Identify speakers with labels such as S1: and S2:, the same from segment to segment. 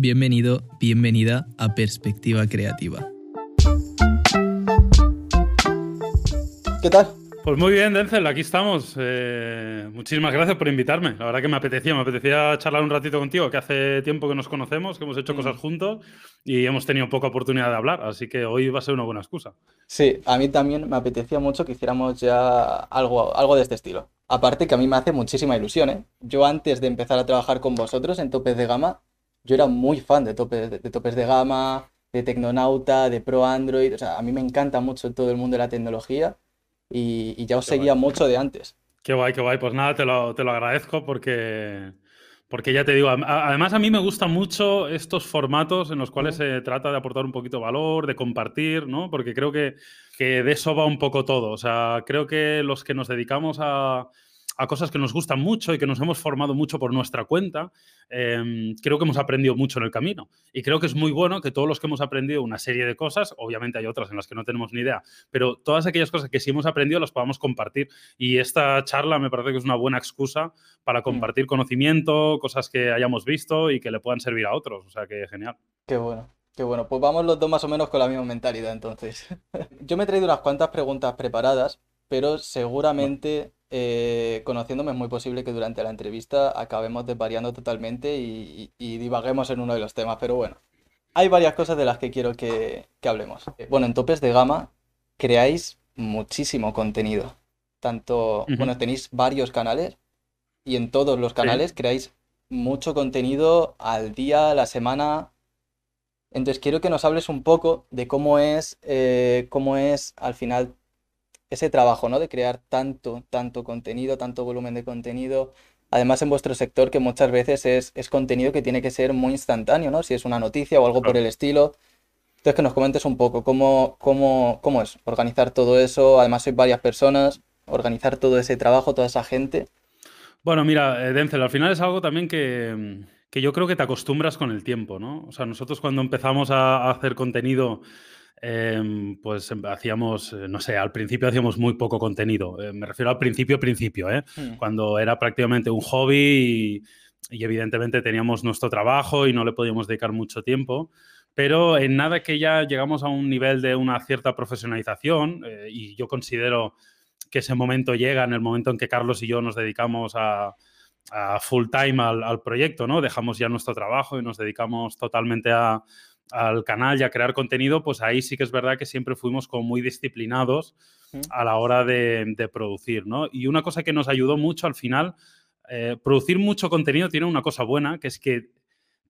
S1: Bienvenido, bienvenida a Perspectiva Creativa.
S2: ¿Qué tal?
S3: Pues muy bien, Denzel, aquí estamos. Eh, muchísimas gracias por invitarme. La verdad que me apetecía, me apetecía charlar un ratito contigo, que hace tiempo que nos conocemos, que hemos hecho cosas juntos y hemos tenido poca oportunidad de hablar, así que hoy va a ser una buena excusa.
S2: Sí, a mí también me apetecía mucho que hiciéramos ya algo, algo de este estilo. Aparte que a mí me hace muchísima ilusión, ¿eh? Yo antes de empezar a trabajar con vosotros en Topes de Gama, yo era muy fan de Topes de, de Topes de Gama, de Tecnonauta, de Pro Android, o sea, a mí me encanta mucho todo el mundo de la tecnología y, ya os seguía mucho de antes.
S3: Qué guay, qué guay. Pues nada, te lo, te lo agradezco porque, porque ya te digo, además a mí me gustan mucho estos formatos en los cuales se trata de aportar un poquito de valor, de compartir, ¿no? Porque creo que, que de eso va un poco todo. O sea, creo que los que nos dedicamos a a cosas que nos gustan mucho y que nos hemos formado mucho por nuestra cuenta, em, creo que hemos aprendido mucho en el camino. Y creo que es muy bueno que todos los que hemos aprendido una serie de cosas, obviamente hay otras en las que no tenemos ni idea, pero todas aquellas cosas que sí hemos aprendido las podamos compartir. Y esta charla me parece que es una buena excusa para mm. compartir conocimiento, cosas que hayamos visto y que le puedan servir a otros. O sea que genial.
S2: Qué bueno. Qué bueno, pues vamos los dos más o menos con la misma mentalidad entonces. Yo me he traído unas cuantas preguntas preparadas, pero seguramente eh, conociéndome es muy posible que durante la entrevista acabemos desvariando totalmente y, divaguemos en uno de los temas, pero bueno, hay varias cosas de las que quiero que, hablemos. Eh, bueno, en topes de gama creáis muchísimo contenido. Tanto, bueno, tenéis varios canales y en todos los canales creáis mucho contenido al día, a la semana. Entonces quiero que nos hables un poco de cómo es, eh, cómo es al final ese trabajo, ¿no? De crear tanto, tanto contenido, tanto volumen de contenido. Además, en vuestro sector, que muchas veces es, contenido que tiene que ser muy instantáneo, ¿no? Si es una noticia o algo por el estilo. Entonces, que nos comentes un poco cómo, cómo, cómo es organizar todo eso. Además, sois varias personas, organizar todo ese trabajo, toda esa gente.
S3: Bueno, mira, eh, Denzel, al final es algo también que, que yo creo que te acostumbras con el tiempo, ¿no? O sea, nosotros cuando empezamos a hacer contenido Em, pues em, hacíamos, eh, no sé, al principio hacíamos muy poco contenido. Eh, me refiero al principio, principio, ¿eh? Hmm. Cuando era prácticamente un hobby y, evidentemente teníamos nuestro trabajo y no le podíamos dedicar mucho tiempo. Pero en nada que ya llegamos a un nivel de una cierta profesionalización y yo considero que ese momento llega en el momento en que Carlos y yo nos dedicamos a, full time al, al, proyecto, ¿no? Dejamos ya nuestro trabajo y nos dedicamos totalmente a, al canal y a crear contenido, pues ahí sí que es verdad que siempre fuimos como muy disciplinados a la hora de, producir, ¿no? Y una cosa que nos ayudó mucho al final, eh, producir mucho contenido tiene una cosa buena, que es que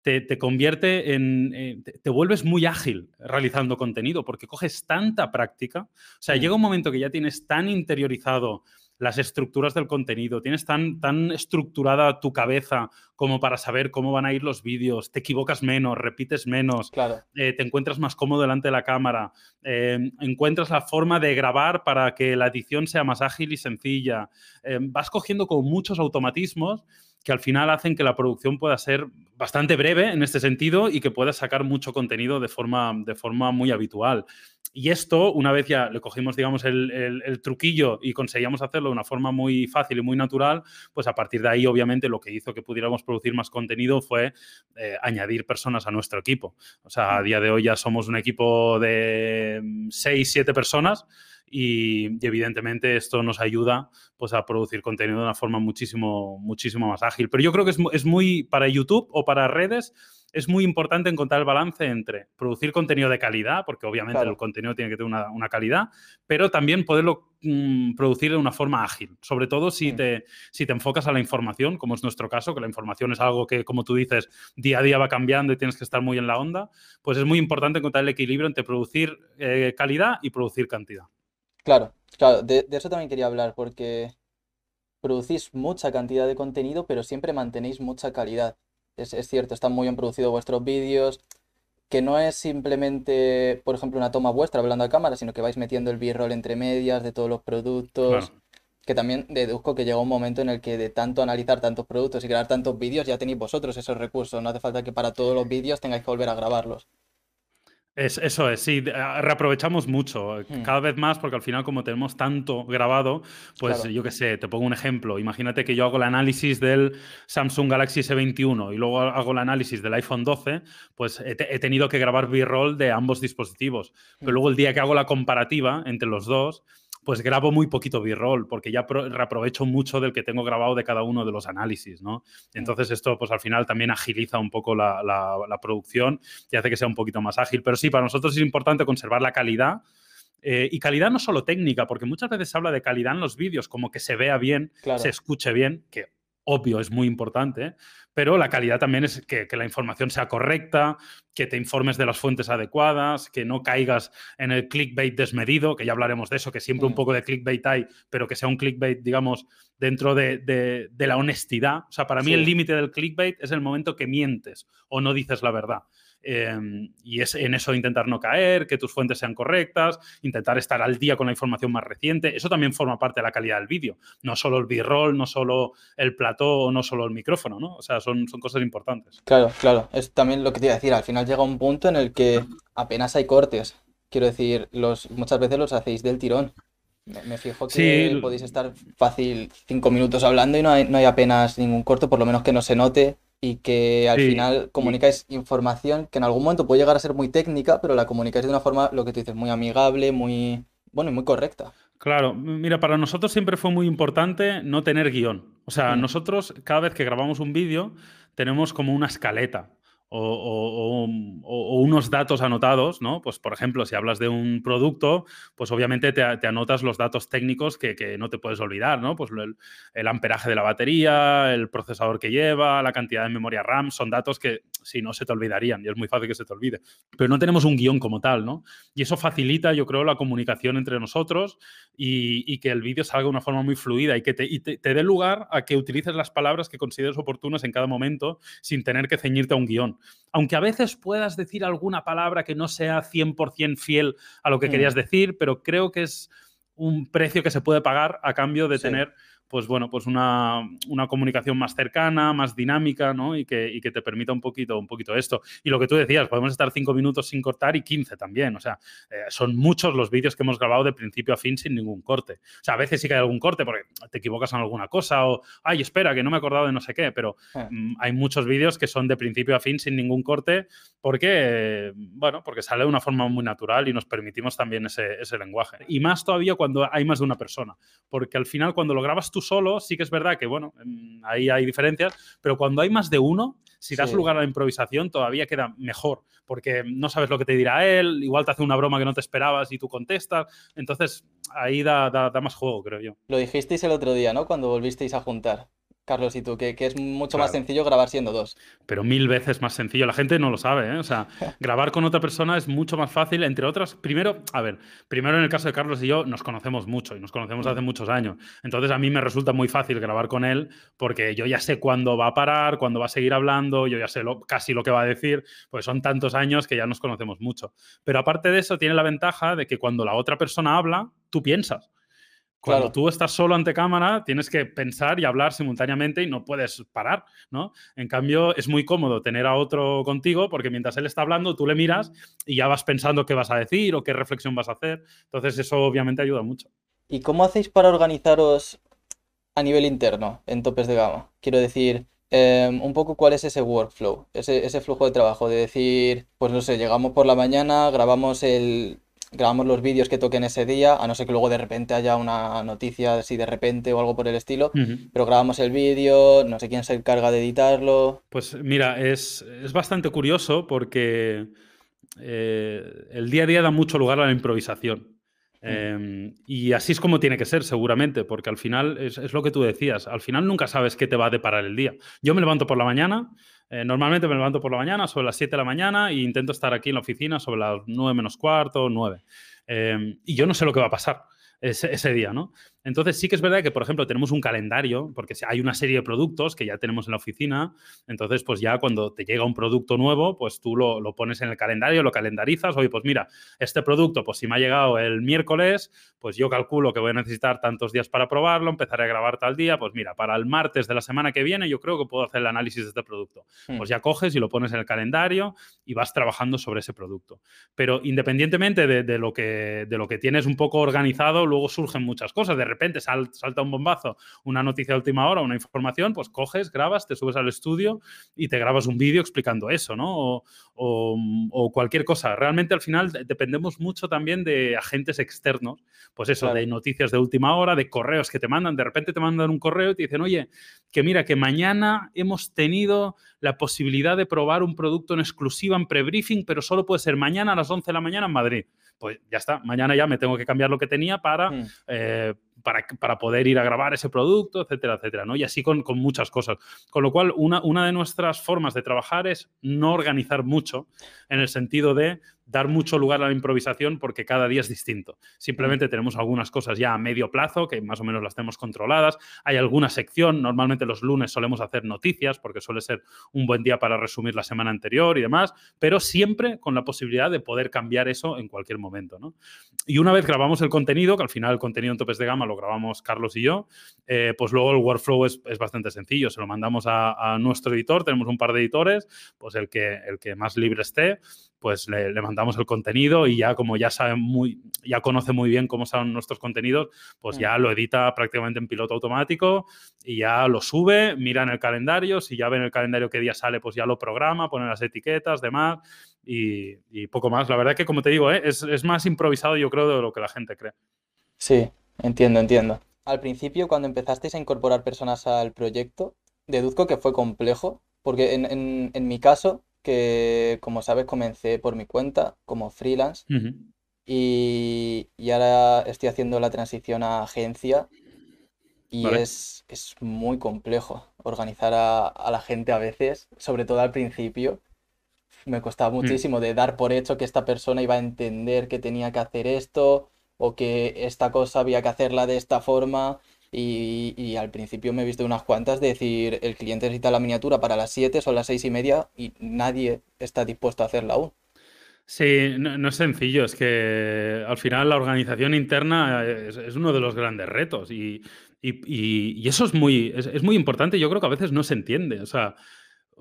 S3: te, convierte en, eh, te, vuelves muy ágil realizando contenido, porque coges tanta práctica, o sea, llega un momento que ya tienes tan interiorizado las estructuras del contenido, tienes tan, tan estructurada tu cabeza como para saber cómo van a ir los vídeos, te equivocas menos, repites menos, eh, te encuentras más cómodo delante de la cámara, eh, encuentras la forma de grabar para que la edición sea más ágil y sencilla, eh, vas cogiendo con muchos automatismos que al final hacen que la producción pueda ser bastante breve en este sentido y que puedas sacar mucho contenido de forma, de forma muy habitual. Y esto, una vez ya le cogimos, digamos, el, truquillo y conseguíamos hacerlo de una forma muy fácil y muy natural, pues a partir de ahí, obviamente, lo que hizo que pudiéramos producir más contenido fue eh, añadir personas a nuestro equipo. O sea, a día de hoy ya somos un equipo de 6, 7 personas y, evidentemente esto nos ayuda pues, a producir contenido de una forma muchísimo, muchísimo más ágil. Pero yo creo que es, es muy, para YouTube o para redes, es muy importante encontrar el balance entre producir contenido de calidad, porque obviamente el contenido tiene que tener una, calidad, pero también poderlo mm, producir de una forma ágil, sobre todo si, te, si te enfocas a la información, como es nuestro caso, que la información es algo que, como tú dices, día a día va cambiando y tienes que estar muy en la onda, pues es muy importante encontrar el equilibrio entre producir eh, calidad y producir cantidad.
S2: Claro, claro, de, eso también quería hablar, porque producís mucha cantidad de contenido, pero siempre mantenéis mucha calidad. Es, cierto, están muy bien producidos vuestros vídeos, que no es simplemente, por ejemplo, una toma vuestra hablando a cámara, sino que vais metiendo el b-roll entre medias de todos los productos. Que también deduzco que llega un momento en el que de tanto analizar tantos productos y crear tantos vídeos ya tenéis vosotros esos recursos. No hace falta que para todos los vídeos tengáis que volver a grabarlos.
S3: Eso es, sí, reaprovechamos mucho, hmm. cada vez más, porque al final como tenemos tanto grabado, pues yo qué sé, te pongo un ejemplo, imagínate que yo hago el análisis del Samsung Galaxy S21 y luego hago el análisis del iPhone 12, pues he, tenido que grabar B-roll de ambos dispositivos, pero hmm. luego el día que hago la comparativa entre los dos, pues grabo muy poquito b-roll, porque ya reaprovecho mucho del que tengo grabado de cada uno de los análisis, ¿no? Entonces esto, pues al final también agiliza un poco la, producción y hace que sea un poquito más ágil. Pero sí, para nosotros es importante conservar la calidad. Eh, y calidad no solo técnica, porque muchas veces se habla de calidad en los vídeos, como que se vea bien, se escuche bien, que obvio es muy importante, pero la calidad también es que, la información sea correcta, que te informes de las fuentes adecuadas, que no caigas en el clickbait desmedido, que ya hablaremos de eso, que siempre un mm. poco de clickbait hay, pero que sea un clickbait, digamos, dentro de, la honestidad. O sea, para mí el límite del clickbait es el momento que mientes o no dices la verdad. Em, y es en eso intentar no caer, que tus fuentes sean correctas, intentar estar al día con la información más reciente. Eso también forma parte de la calidad del vídeo. No solo el b-roll, no solo el plató, no solo el micrófono, ¿no? O sea, son, son cosas importantes.
S2: Claro, claro. Es también lo que te iba a decir. Al final llega un punto en el que apenas hay cortes. Quiero decir, los, muchas veces los hacéis del tirón. Me, fijo que podéis estar fácil cinco minutos hablando y no hay, no hay apenas ningún corte, por lo menos que no se note y que al final comunicáis información que en algún momento puede llegar a ser muy técnica, pero la comunicáis de una forma, lo que tú dices, muy amigable, muy, bueno, y muy correcta.
S3: Claro, mira, para nosotros siempre fue muy importante no tener guion. O sea, mm. nosotros cada vez que grabamos un vídeo tenemos como una escaleta o, unos datos anotados, ¿no? Pues, por ejemplo, si hablas de un producto, pues obviamente te, anotas los datos técnicos que, no te puedes olvidar, ¿no? Pues el, amperaje de la batería, el procesador que lleva, la cantidad de memoria RAM, son datos que si no se te olvidarían y es muy fácil que se te olvide. Pero no tenemos un guion como tal, ¿no? Y eso facilita, yo creo, la comunicación entre nosotros y, que el vídeo salga de una forma muy fluida y que te, te dé lugar a que utilices las palabras que consideres oportunas en cada momento sin tener que ceñirte a un guion aunque a veces puedas decir alguna palabra que no sea 100% fiel a lo que querías mm. decir, pero creo que es un precio que se puede pagar a cambio de tener pues bueno, pues una, comunicación más cercana, más dinámica, ¿no? Y que, que, te permita un poquito, un poquito esto. Y lo que tú decías, podemos estar cinco minutos sin cortar y 15 también. O sea, eh, son muchos los vídeos que hemos grabado de principio a fin sin ningún corte. O sea, a veces sí que hay algún corte porque te equivocas en alguna cosa o, ay, espera, que no me he acordado de no sé qué, pero ah. mm, hay muchos vídeos que son de principio a fin sin ningún corte porque, bueno, porque sale de una forma muy natural y nos permitimos también ese, ese lenguaje. Y más todavía cuando hay más de una persona, porque al final cuando lo grabas tú solo, sí que es verdad que, bueno, mm, ahí hay diferencias, pero cuando hay más de uno, si das lugar a la improvisación, todavía queda mejor, porque no sabes lo que te dirá él, igual te hace una broma que no te esperabas y tú contestas, entonces ahí da, da, da más juego, creo yo.
S2: Lo dijisteis el otro día, ¿no? Cuando volvisteis a juntar. Carlos y tú, que, es mucho más sencillo grabar siendo dos.
S3: Pero mil veces más sencillo. La gente no lo sabe, ¿eh? O sea, grabar con otra persona es mucho más fácil, entre otras. Primero, a ver, primero en el caso de Carlos y yo nos conocemos mucho y nos conocemos hace muchos años. Entonces a mí me resulta muy fácil grabar con él porque yo ya sé cuándo va a parar, cuándo va a seguir hablando, yo ya sé casi lo que va a decir, pues son tantos años que ya nos conocemos mucho. Pero aparte de eso, tiene la ventaja de que cuando la otra persona habla, tú piensas. Cuando tú estás solo ante cámara, tienes que pensar y hablar simultáneamente y no puedes parar, ¿no? En cambio, es muy cómodo tener a otro contigo porque mientras él está hablando, tú le miras y ya vas pensando qué vas a decir o qué reflexión vas a hacer. Entonces, eso obviamente ayuda mucho.
S2: ¿Y cómo hacéis para organizaros a nivel interno en topes de gama? Quiero decir, em, un poco cuál es ese workflow, ese, ese flujo de trabajo, de decir, pues no sé, llegamos por la mañana, grabamos el, grabamos los vídeos que toquen ese día, a no ser que luego de repente haya una noticia así de repente o algo por el estilo, pero grabamos el vídeo, no sé quién se encarga de editarlo.
S3: Pues mira, es, bastante curioso porque eh, el día a día da mucho lugar a la improvisación. Mm. Em, y así es como tiene que ser, seguramente, porque al final es, es, lo que tú decías, al final nunca sabes qué te va a deparar el día. Yo me levanto por la mañana, eh, normalmente me levanto por la mañana, sobre las 7 de la mañana, e intento estar aquí en la oficina sobre las 9 menos cuarto, 9. Em, y yo no sé lo que va a pasar. ese, día, ¿no? Entonces sí que es verdad que, por ejemplo, tenemos un calendario, porque hay una serie de productos que ya tenemos en la oficina, entonces pues ya cuando te llega un producto nuevo, pues tú lo, pones en el calendario, lo calendarizas, oye, pues mira, este producto, pues si me ha llegado el miércoles, pues yo calculo que voy a necesitar tantos días para probarlo, empezaré a grabar tal día, pues mira, para el martes de la semana que viene yo creo que puedo hacer el análisis de este producto. Hmm. Pues ya coges y lo pones en el calendario y vas trabajando sobre ese producto. Pero independientemente de, lo, que, de lo que tienes un poco organizado, luego surgen muchas cosas. De repente salta un bombazo, una noticia de última hora, una información, pues coges, grabas, te subes al estudio y te grabas un vídeo explicando eso, ¿no? O, cualquier cosa. Realmente al final dependemos mucho también de agentes externos, pues eso, de noticias de última hora, de correos que te mandan, de repente te mandan un correo y te dicen, oye, que mira, que mañana hemos tenido la posibilidad de probar un producto en exclusiva en pre-briefing, pero solo puede ser mañana a las 11 de la mañana en Madrid pues ya está, mañana ya me tengo que cambiar lo que tenía para, mm. eh, para, poder ir a grabar ese producto, etcétera, etcétera, ¿no? Y así con, muchas cosas. Con lo cual, una, una de nuestras formas de trabajar es no organizar mucho en el sentido de dar mucho lugar a la improvisación porque cada día es distinto. Simplemente tenemos algunas cosas ya a medio plazo que más o menos las tenemos controladas. Hay alguna sección, normalmente los lunes solemos hacer noticias porque suele ser un buen día para resumir la semana anterior y demás, pero siempre con la posibilidad de poder cambiar eso en cualquier momento. ¿no? Y una vez grabamos el contenido, que al final el contenido en topes de gama lo grabamos Carlos y yo, eh, pues luego el workflow es, bastante sencillo. Se lo mandamos a, nuestro editor, tenemos un par de editores, pues el que, el que más libre esté, pues le, mandamos el contenido y ya como ya sabe muy, ya conoce muy bien cómo son nuestros contenidos, pues ya lo edita prácticamente en piloto automático y ya lo sube, mira en el calendario, si ya ve en el calendario qué día sale, pues ya lo programa, pone las etiquetas, demás y, poco más. La verdad que como te digo, ¿eh? es, es más improvisado yo creo de lo que la gente cree.
S2: Sí, entiendo, entiendo. Al principio, cuando empezasteis a incorporar personas al proyecto, deduzco que fue complejo, porque en, en, en mi caso, que como sabes comencé por mi cuenta como freelance y, ahora estoy haciendo la transición a agencia y es, es, muy complejo organizar a, la gente a veces, sobre todo al principio. Me costaba mm. muchísimo de dar por hecho que esta persona iba a entender que tenía que hacer esto o que esta cosa había que hacerla de esta forma y, al principio me he visto unas cuantas decir, el cliente necesita la miniatura para las 7, son las 6 y media y nadie está dispuesto a hacerla aún.
S3: Sí, no, es sencillo, es que al final la organización interna es, uno de los grandes retos y, eso es muy, es, muy importante. Yo creo que a veces no se entiende. O sea,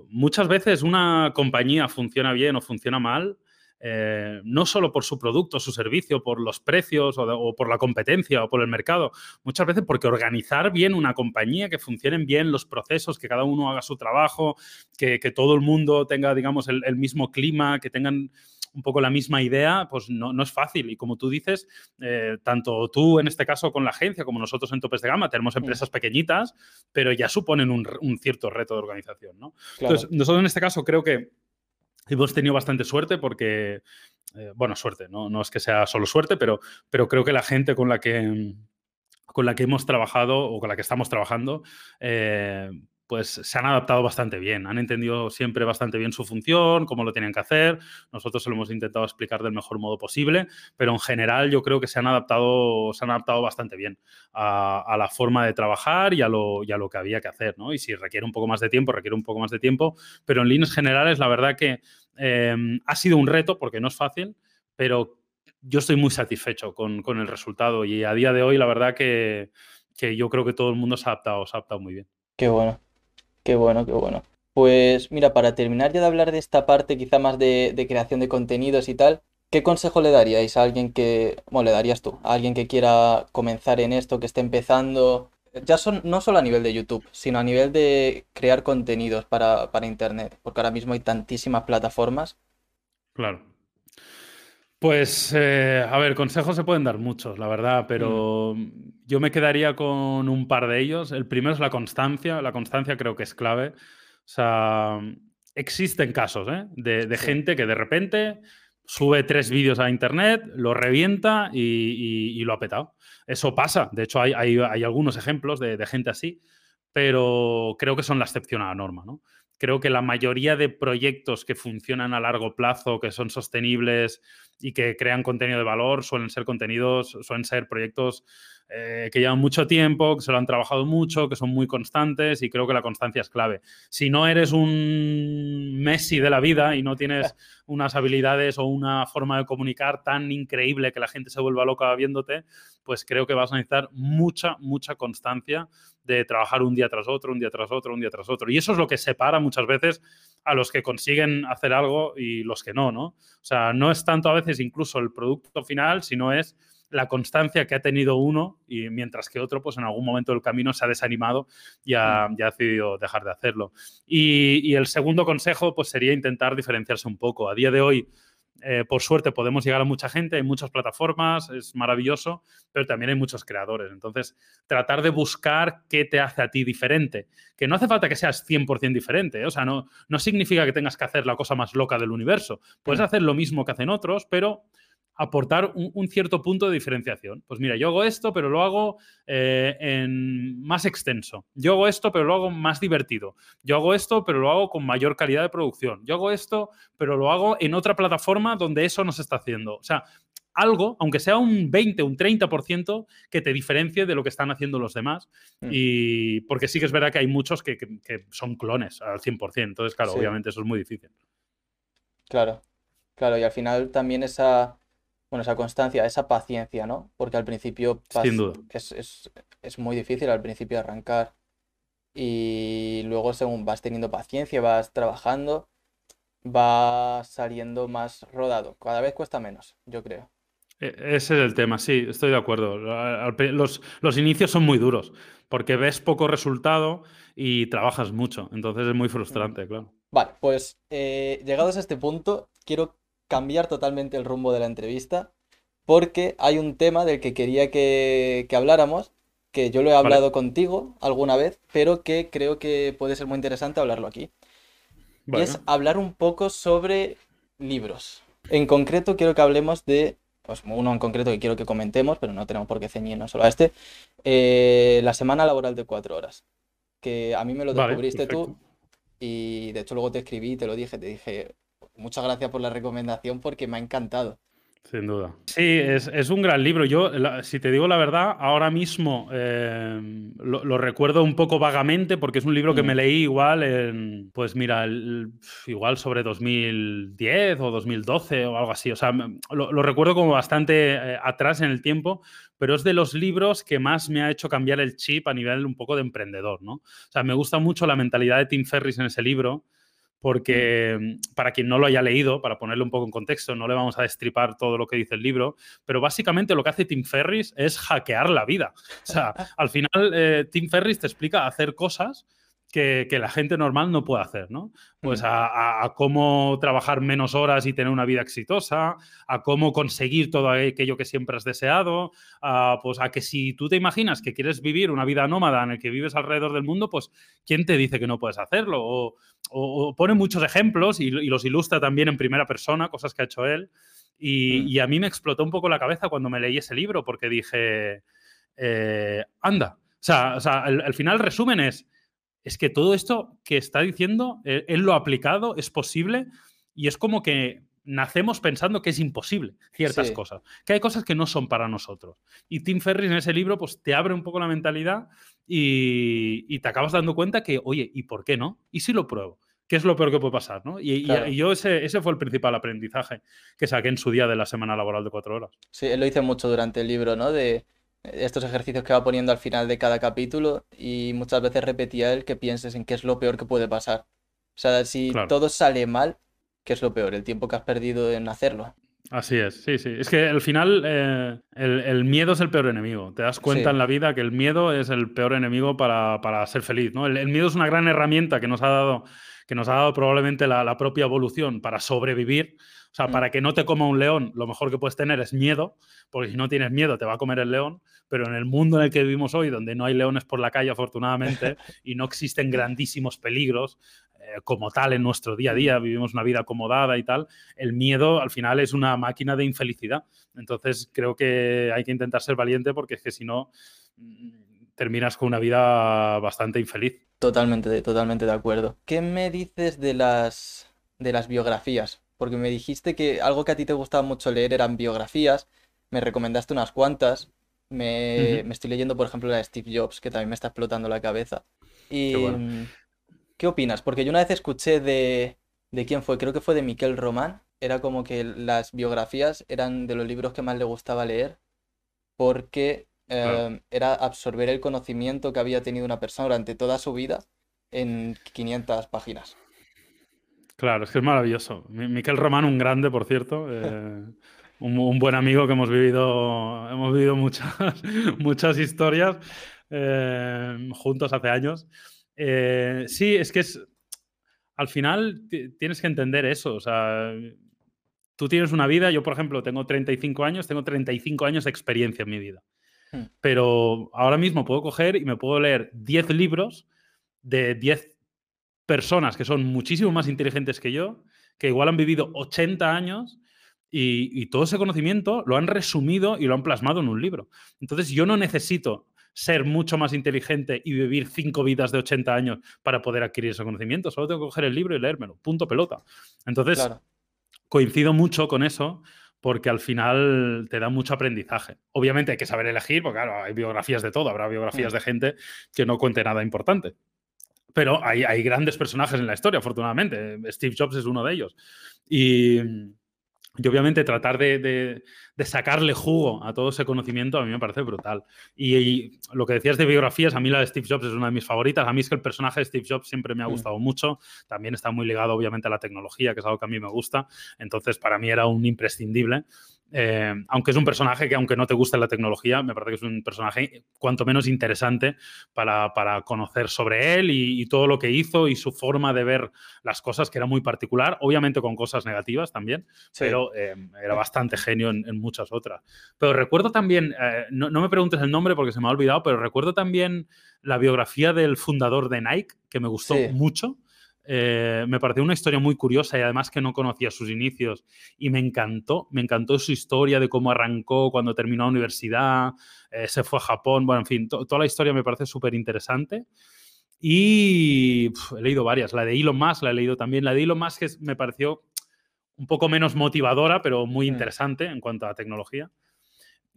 S3: muchas veces una compañía funciona bien o funciona mal eh, no solo por su producto, su servicio, por los precios o, por la competencia o por el mercado, muchas veces porque organizar bien una compañía, que funcionen bien los procesos, que cada uno haga su trabajo, que, todo el mundo tenga, digamos, el, mismo clima, que tengan un poco la misma idea, pues no, es fácil. Y como tú dices, eh, tanto tú en este caso con la agencia como nosotros en Topes de Gama, tenemos empresas pequeñitas, pero ya suponen un, cierto reto de organización. ¿no? Entonces, nosotros en este caso creo que Hemos tenido bastante suerte porque, eh, bueno, suerte, ¿no? no es que sea solo suerte, pero, pero creo que la gente con la que, con la que hemos trabajado o con la que estamos trabajando, eh, pues se han adaptado bastante bien, han entendido siempre bastante bien su función, cómo lo tenían que hacer, nosotros se lo hemos intentado explicar del mejor modo posible, pero en general yo creo que se han adaptado, se han adaptado bastante bien a, la forma de trabajar y a, lo, lo que había que hacer, ¿no? Y si requiere un poco más de tiempo, requiere un poco más de tiempo, pero en líneas generales la verdad que em, ha sido un reto porque no es fácil, pero yo estoy muy satisfecho con, el resultado y a día de hoy la verdad que, que yo creo que todo el mundo se ha adaptado, se ha adaptado muy bien.
S2: Qué bueno. Qué bueno, qué bueno. Pues mira, para terminar ya de hablar de esta parte quizá más de, creación de contenidos y tal, ¿qué consejo le daríais a alguien que, bueno, le darías tú, a alguien que quiera comenzar en esto, que esté empezando, ya son, no solo a nivel de YouTube, sino a nivel de crear contenidos para, para Internet, porque ahora mismo hay tantísimas plataformas.
S3: Claro. Pues, eh, a ver, consejos se pueden dar muchos, la verdad, pero mm. yo me quedaría con un par de ellos. El primero es la constancia. La constancia creo que es clave. O sea, existen casos ¿eh? de, gente que de repente sube tres vídeos a internet, lo revienta y, lo ha petado. Eso pasa. De hecho, hay, algunos ejemplos de, de, gente así, pero creo que son la excepción a la norma, ¿no? Creo que la mayoría de proyectos que funcionan a largo plazo, que son sostenibles y que crean contenido de valor, suelen ser contenidos, suelen ser proyectos eh, que llevan mucho tiempo, que se lo han trabajado mucho, que son muy constantes y creo que la constancia es clave. Si no eres un Messi de la vida y no tienes unas habilidades o una forma de comunicar tan increíble que la gente se vuelva loca viéndote, pues creo que vas a necesitar mucha, mucha constancia de trabajar un día tras otro, un día tras otro, un día tras otro. Y eso es lo que separa muchas veces a los que consiguen hacer algo y los que no, ¿no? O sea, no es tanto a veces incluso el producto final, sino es la constancia que ha tenido uno y mientras que otro, pues en algún momento del camino se ha desanimado y ha, mm. decidido dejar de hacerlo. Y, el segundo consejo, pues sería intentar diferenciarse un poco. A día de hoy, eh, por suerte, podemos llegar a mucha gente, hay muchas plataformas, es maravilloso, pero también hay muchos creadores. Entonces, tratar de buscar qué te hace a ti diferente. Que no hace falta que seas 100% diferente, ¿eh? o sea, no, no significa que tengas que hacer la cosa más loca del universo. Puedes mm. hacer lo mismo que hacen otros, pero aportar un, cierto punto de diferenciación. Pues mira, yo hago esto, pero lo hago eh, en más extenso. Yo hago esto, pero lo hago más divertido. Yo hago esto, pero lo hago con mayor calidad de producción. Yo hago esto, pero lo hago en otra plataforma donde eso no se está haciendo. O sea, algo, aunque sea un 20, un 30%, que te diferencie de lo que están haciendo los demás. Mm. Y porque sí que es verdad que hay muchos que, son clones al 100%. Entonces, claro, obviamente eso es muy difícil.
S2: Claro, claro. Y al final también esa bueno, esa constancia, esa paciencia, ¿no? Porque al principio Es, muy difícil al principio arrancar y luego según vas teniendo paciencia, vas trabajando, va saliendo más rodado. Cada vez cuesta menos, yo creo.
S3: E, ese es el tema, sí, estoy de acuerdo. Los, los, inicios son muy duros porque ves poco resultado y trabajas mucho, entonces es muy frustrante, claro.
S2: Vale, pues eh, llegados a este punto, quiero cambiar totalmente el rumbo de la entrevista porque hay un tema del que quería que, habláramos, que yo lo he hablado contigo alguna vez, pero que creo que puede ser muy interesante hablarlo aquí. Y es hablar un poco sobre libros. En concreto quiero que hablemos de, pues uno en concreto que quiero que comentemos, pero no tenemos por qué ceñirnos solo a este, eh, la semana laboral de cuatro horas. Que a mí me lo descubriste tú y de hecho luego te escribí, te lo dije, te dije, muchas gracias por la recomendación porque me ha encantado.
S3: Sin duda. Sí, es, un gran libro. Yo, si te digo la verdad, ahora mismo eh, lo, recuerdo un poco vagamente porque es un libro que me mm. leí igual en, pues mira, igual sobre 2010 o 2012 o algo así. O sea, lo, recuerdo como bastante eh, atrás en el tiempo, pero es de los libros que más me ha hecho cambiar el chip a nivel un poco de emprendedor, ¿no? O sea, me gusta mucho la mentalidad de Tim Ferris en ese libro porque mm, para quien no lo haya leído, para ponerlo un poco en contexto, no le vamos a destripar todo lo que dice el libro, pero básicamente lo que hace Tim Ferris es hackear la vida. O sea, al final eh, Tim Ferris te explica hacer cosas que, la gente normal no puede hacer, ¿no? Pues a, cómo trabajar menos horas y tener una vida exitosa, a cómo conseguir todo aquello que siempre has deseado, a, pues a que si tú te imaginas que quieres vivir una vida nómada en el que vives alrededor del mundo, pues ¿quién te dice que no puedes hacerlo? O, pone muchos ejemplos y, los ilustra también en primera persona, cosas que ha hecho él. Mm. Y, a mí me explotó un poco la cabeza cuando me leí ese libro porque dije, eh, anda, o sea, al final resumen es es que todo esto que está diciendo, eh, él, lo ha aplicado, es posible y es como que nacemos pensando que es imposible ciertas cosas, que hay cosas que no son para nosotros. Y Tim Ferris en ese libro pues te abre un poco la mentalidad y, te acabas dando cuenta que, oye, ¿y por qué no? ¿Y si lo pruebo? ¿Qué es lo peor que puede pasar? ¿no? Y, yo ese, ese, fue el principal aprendizaje que saqué en su día de la semana laboral de cuatro horas.
S2: Sí, él lo hice mucho durante el libro, ¿no? De estos ejercicios que va poniendo al final de cada capítulo y muchas veces repetía él que pienses en qué es lo peor que puede pasar. O sea, si todo sale mal, ¿qué es lo peor? El tiempo que has perdido en hacerlo.
S3: Así es, sí, sí. Es que al final eh, el, miedo es el peor enemigo. Te das cuenta en la vida que el miedo es el peor enemigo para, ser feliz. ¿no? El, miedo es una gran herramienta que nos ha dado, que nos ha dado probablemente la, la propia evolución para sobrevivir sea, mm. para que no te coma un león, lo mejor que puedes tener es miedo, porque si no tienes miedo te va a comer el león, pero en el mundo en el que vivimos hoy, donde no hay leones por la calle afortunadamente, y no existen grandísimos peligros, eh, como tal en nuestro día a día, vivimos una vida acomodada y tal, el miedo al final es una máquina de infelicidad. Entonces creo que hay que intentar ser valiente porque es que si no, mm, terminas con una vida bastante infeliz.
S2: Totalmente, totalmente de acuerdo. ¿Qué me dices de las, de las biografías? Porque me dijiste que algo que a ti te gustaba mucho leer eran biografías, me recomendaste unas cuantas, me, me estoy leyendo, por ejemplo, la de Steve Jobs, que también me está explotando la cabeza. Y,
S3: Qué bueno.
S2: mm, ¿qué opinas? Porque yo una vez escuché de, ¿de quién fue? Creo que fue de Miquel Román. Era como que las biografías eran de los libros que más le gustaba leer porque
S3: Claro.
S2: eh, era absorber el conocimiento que había tenido una persona durante toda su vida en 500 páginas.
S3: Claro, es que es maravilloso. Mi- Miquel Román, un grande, por cierto. eh, un, un buen amigo que hemos vivido, hemos vivido muchas, muchas historias eh, juntos hace años. Eh, sí, es que es. Al final ti- tienes que entender eso. O sea, tú tienes una vida. Yo, por ejemplo, tengo 35 años, tengo 35 años de experiencia en mi vida.
S2: Hmm.
S3: Pero ahora mismo puedo coger y me puedo leer 10 libros de 10 personas que son muchísimo más inteligentes que yo, que igual han vivido 80 años y, y todo ese conocimiento lo han resumido y lo han plasmado en un libro. Entonces yo no necesito ser mucho más inteligente y vivir cinco vidas de 80 años para poder adquirir ese conocimiento. Solo tengo que coger el libro y leérmelo. Punto pelota. Entonces
S2: Claro,
S3: coincido mucho con eso porque al final te da mucho aprendizaje. Obviamente hay que saber elegir, porque claro, hay biografías de todo, habrá biografías
S2: Mm.
S3: de gente que no cuente nada importante. Pero hay, hay grandes personajes en la historia, afortunadamente. Steve Jobs es uno de ellos. Y, y obviamente tratar de, de- de sacarle jugo a todo ese conocimiento a mí me parece brutal. Y, y lo que decías de biografías, a mí la de Steve Jobs es una de mis favoritas. A mí es que el personaje de Steve Jobs siempre me ha
S2: Mm.
S3: gustado mucho. También está muy ligado, obviamente, a la tecnología, que es algo que a mí me gusta. Entonces, para mí era un imprescindible. Eh, aunque es un personaje que, aunque no te guste la tecnología, me parece que es un personaje cuanto menos interesante para, para conocer sobre él y, y todo lo que hizo y su forma de ver las cosas, que era muy particular, obviamente con cosas negativas también,
S2: sí.
S3: pero eh, era bastante genio en, en muchas otras. Pero recuerdo también, eh, no, no me preguntes el nombre porque se me ha olvidado, pero recuerdo también la biografía del fundador de Nike, que me gustó
S2: Sí.
S3: mucho. Eh, me pareció una historia muy curiosa y además que no conocía sus inicios y me encantó, me encantó su historia de cómo arrancó cuando terminó la universidad, eh, se fue a Japón, bueno, en fin, to- toda la historia me parece súper interesante. Y pf, he leído varias, la de Elon Musk la he leído también, la de Elon Musk es- me pareció un poco menos motivadora, pero muy
S2: Mm.
S3: interesante en cuanto a tecnología.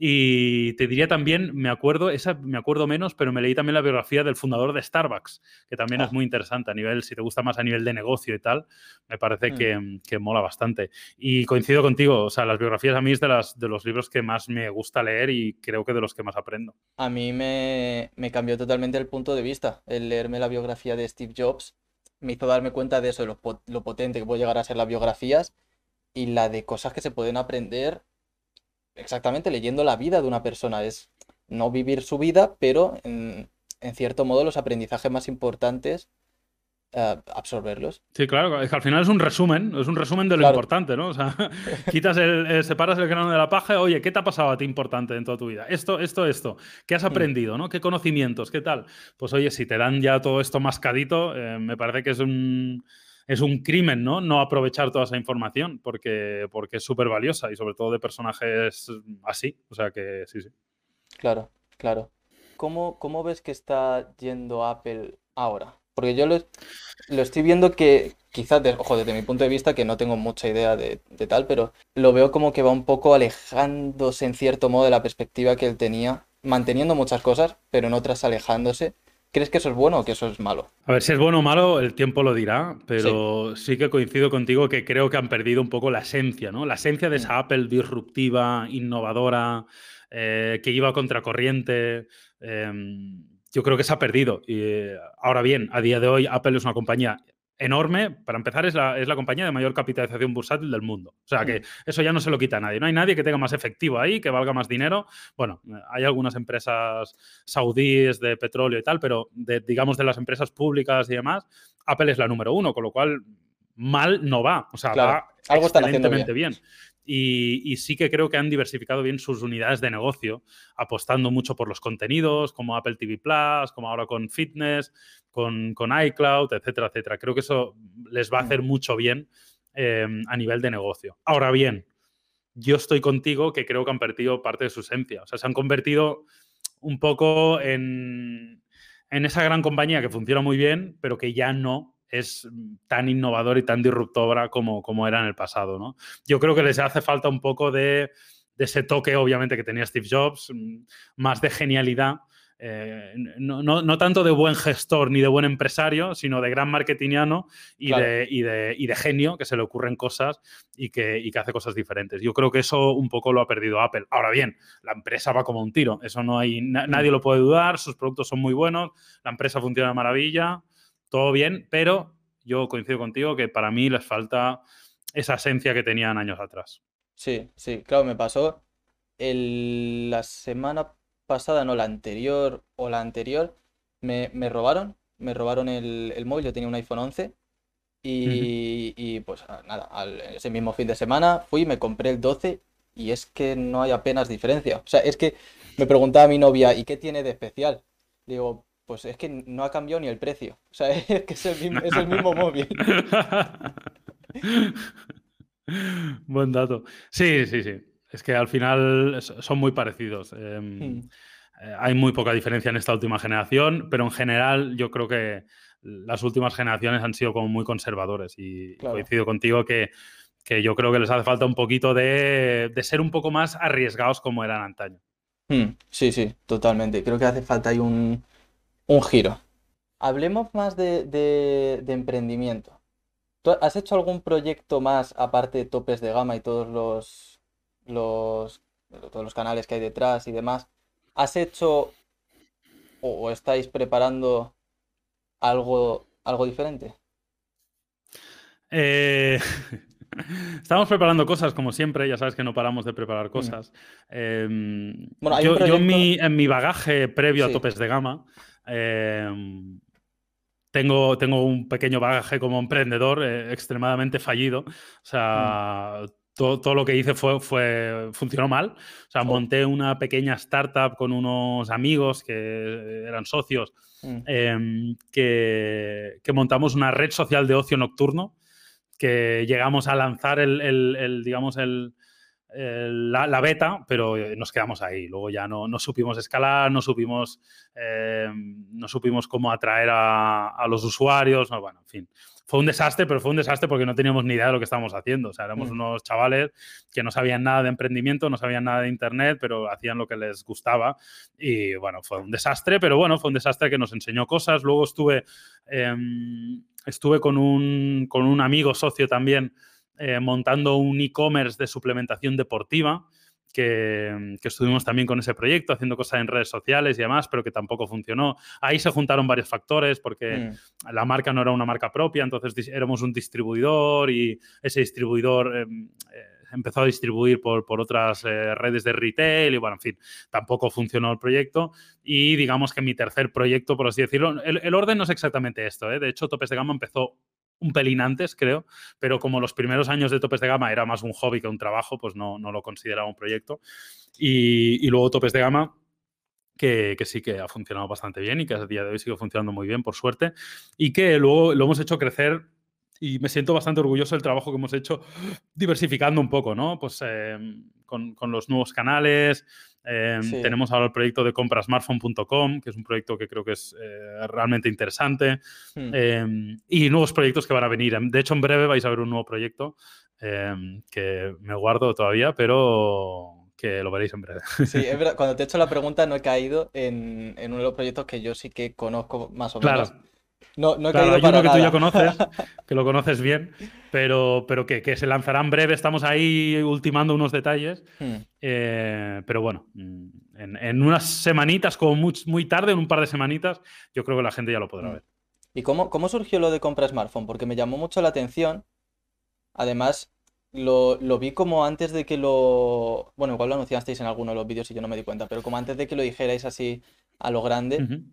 S3: Y te diría también, me acuerdo, esa me acuerdo menos, pero me leí también la biografía del fundador de Starbucks, que también
S2: Ah.
S3: es muy interesante a nivel, si te gusta más a nivel de negocio y tal, me parece
S2: Mm.
S3: que, que mola bastante. Y coincido contigo, o sea, las biografías a mí es de, las, de los libros que más me gusta leer y creo que de los que más aprendo.
S2: A mí me, me cambió totalmente el punto de vista. El leerme la biografía de Steve Jobs me hizo darme cuenta de eso, de lo, lo potente que puede llegar a ser las biografías y la de cosas que se pueden aprender exactamente leyendo la vida de una persona. Es no vivir su vida, pero en, en cierto modo los aprendizajes más importantes, eh, absorberlos.
S3: Sí, claro, es que al final es un resumen, es un resumen de lo
S2: Claro.
S3: importante, ¿no? O sea, quitas el, eh, separas el grano de la paja, oye, ¿qué te ha pasado a ti importante en toda tu vida? Esto, esto, esto. ¿Qué has
S2: Mm.
S3: aprendido, no? ¿Qué conocimientos? ¿Qué tal? Pues oye, si te dan ya todo esto mascadito, eh, me parece que es un, es un crimen, ¿no? No aprovechar toda esa información, porque, porque es súper valiosa y sobre todo de personajes así. O sea que sí, sí.
S2: Claro, claro. ¿Cómo, cómo ves que está yendo Apple ahora? Porque yo lo, lo estoy viendo que quizás, ojo, desde mi punto de vista, que no tengo mucha idea de, de tal, pero lo veo como que va un poco alejándose en cierto modo de la perspectiva que él tenía, manteniendo muchas cosas, pero en otras alejándose. ¿Crees que eso es bueno o que eso es malo?
S3: A ver, si es bueno o malo, el tiempo lo dirá, pero sí. que coincido contigo que creo que han perdido un poco la esencia, ¿no? La esencia de esa
S2: Mm.
S3: Apple disruptiva, innovadora, eh, que iba a contracorriente. eh, yo creo que se ha perdido. Y, eh, ahora bien, a día de hoy Apple es una compañía enorme. Para empezar, es la, es la compañía de mayor capitalización bursátil del mundo. O sea que
S2: Mm.
S3: eso ya no se lo quita a nadie. No hay nadie que tenga más efectivo ahí, que valga más dinero. Bueno, hay algunas empresas saudíes de petróleo y tal, pero de- digamos de las empresas públicas y demás, Apple es la número uno, con lo cual mal no va. O sea,
S2: Claro,
S3: va
S2: algo están haciendo
S3: bien. Y, y sí que creo que han diversificado bien sus unidades de negocio, apostando mucho por los contenidos, como Apple TV Plus, como ahora con Fitness, con, con iCloud, etcétera, etcétera. Creo que eso les va a
S2: Mm.
S3: hacer mucho bien eh, a nivel de negocio. Ahora bien, yo estoy contigo que creo que han perdido parte de su esencia. O sea, se han convertido un poco en, en esa gran compañía que funciona muy bien, pero que ya no es tan innovadora y tan disruptora como, como era en el pasado. ¿no? Yo creo que les hace falta un poco de, de ese toque, obviamente, que tenía Steve Jobs, mm, más de genialidad eh, no, tanto de buen gestor ni de buen empresario, sino de gran marketingiano y, de, y, de, genio, que se le ocurren cosas y que, y que, hace cosas diferentes. Yo creo que eso un poco lo ha perdido Apple. Ahora bien, la empresa va como un tiro, eso no hay, nadie lo puede dudar, sus productos son muy buenos, la empresa funciona de maravilla, todo bien, pero yo coincido contigo que para mí les falta esa esencia que tenían años atrás.
S2: Sí, sí, claro, me pasó el, la semana pasada, no, la anterior o la anterior, me, robaron, me robaron el, móvil, yo tenía un iPhone 11 y, pues ah, nada, ese mismo fin de semana fui, me compré el 12 y es que no hay apenas diferencia. O sea, es que me preguntaba mi novia, ¿y qué tiene de especial? Digo, pues es que no ha cambiado ni el precio. O sea, es que es el mismo, es el mismo móvil.
S3: Buen dato. Sí, sí, sí. Es que al final son muy parecidos. Em, hmm. eh, hay muy poca diferencia en esta última generación, pero en general yo creo que las últimas generaciones han sido como muy conservadores y coincido contigo que, yo creo que les hace falta un poquito de, ser un poco más arriesgados como eran antaño.
S2: Hmm. Sí, sí, totalmente. Creo que hace falta ahí un, giro. Hablemos más de, de emprendimiento. ¿Tú has hecho algún proyecto más aparte de topes de gama y todos los los, todos los canales que hay detrás y demás, ¿has hecho o, estáis preparando algo, algo diferente?
S3: Eh, estamos preparando cosas, como siempre, ya sabes que no paramos de preparar mm. cosas. Em, bueno, yo, en, mi, bagaje previo a topes de gama, em, tengo, tengo, un pequeño bagaje como emprendedor eh, extremadamente fallido. O sea, mm todo, lo que hice fue, fue, funcionó mal. O sea, monté una pequeña startup con unos amigos que eran socios, mm. em, que, montamos una red social de ocio nocturno, que llegamos a lanzar el, digamos, el, la, beta, pero nos quedamos ahí. Luego ya no, no supimos escalar, no supimos, em, no supimos cómo atraer a, a los usuarios, no, bueno, en fin fue un desastre, pero fue un desastre porque no teníamos ni idea de lo que estábamos haciendo. O sea, éramos mm. unos chavales que no sabían nada de emprendimiento, no sabían nada de Internet, pero hacían lo que les gustaba. Y bueno, fue un desastre, pero bueno, fue un desastre que nos enseñó cosas. Luego estuve, em, estuve con, un, con un amigo socio también eh, montando un e-commerce de suplementación deportiva que, estuvimos también con ese proyecto, haciendo cosas en redes sociales y demás, pero que tampoco funcionó. Ahí se juntaron varios factores porque mm. la marca no era una marca propia, entonces éramos un distribuidor y ese distribuidor em, eh, empezó a distribuir por, por otras eh, redes de retail y bueno, en fin, tampoco funcionó el proyecto. Y digamos que mi tercer proyecto, por así decirlo, el, el orden no es exactamente esto, ¿eh? de hecho Topes de Gama empezó un pelín antes, creo, pero como los primeros años de Topes de Gama era más un hobby que un trabajo, pues no, no lo consideraba un proyecto. Y, luego Topes de Gama, que, sí que ha funcionado bastante bien y que a día de hoy sigue funcionando muy bien, por suerte, y que luego lo hemos hecho crecer y me siento bastante orgulloso del trabajo que hemos hecho diversificando un poco, ¿no? Pues em, con, con, los nuevos canales, Em, tenemos ahora el proyecto de comprasmartphone.com, que es un proyecto que creo que es eh, realmente interesante. Hmm. Em, y nuevos proyectos que van a venir. De hecho, en breve vais a ver un nuevo proyecto em, que me guardo todavía, pero que lo veréis en breve.
S2: Sí, es verdad. Cuando te he hecho la pregunta, no he caído en, uno de los proyectos que yo sí que conozco más o menos. Claro. No, no he
S3: claro, hay uno que tú ya conoces, que lo conoces bien, pero, pero que, que, se lanzará en breve. Estamos ahí ultimando unos detalles. Hmm. Eh, pero bueno, mm, en, en, unas semanitas, como muy, muy, tarde, en un par de semanitas, yo creo que la gente ya lo podrá hmm. ver.
S2: ¿Y cómo, cómo surgió lo de compra smartphone? Porque me llamó mucho la atención. Además, lo, lo, vi como antes de que lo. Bueno, igual lo anunciasteis en alguno de los vídeos y yo no me di cuenta, pero como antes de que lo dijerais así a lo grande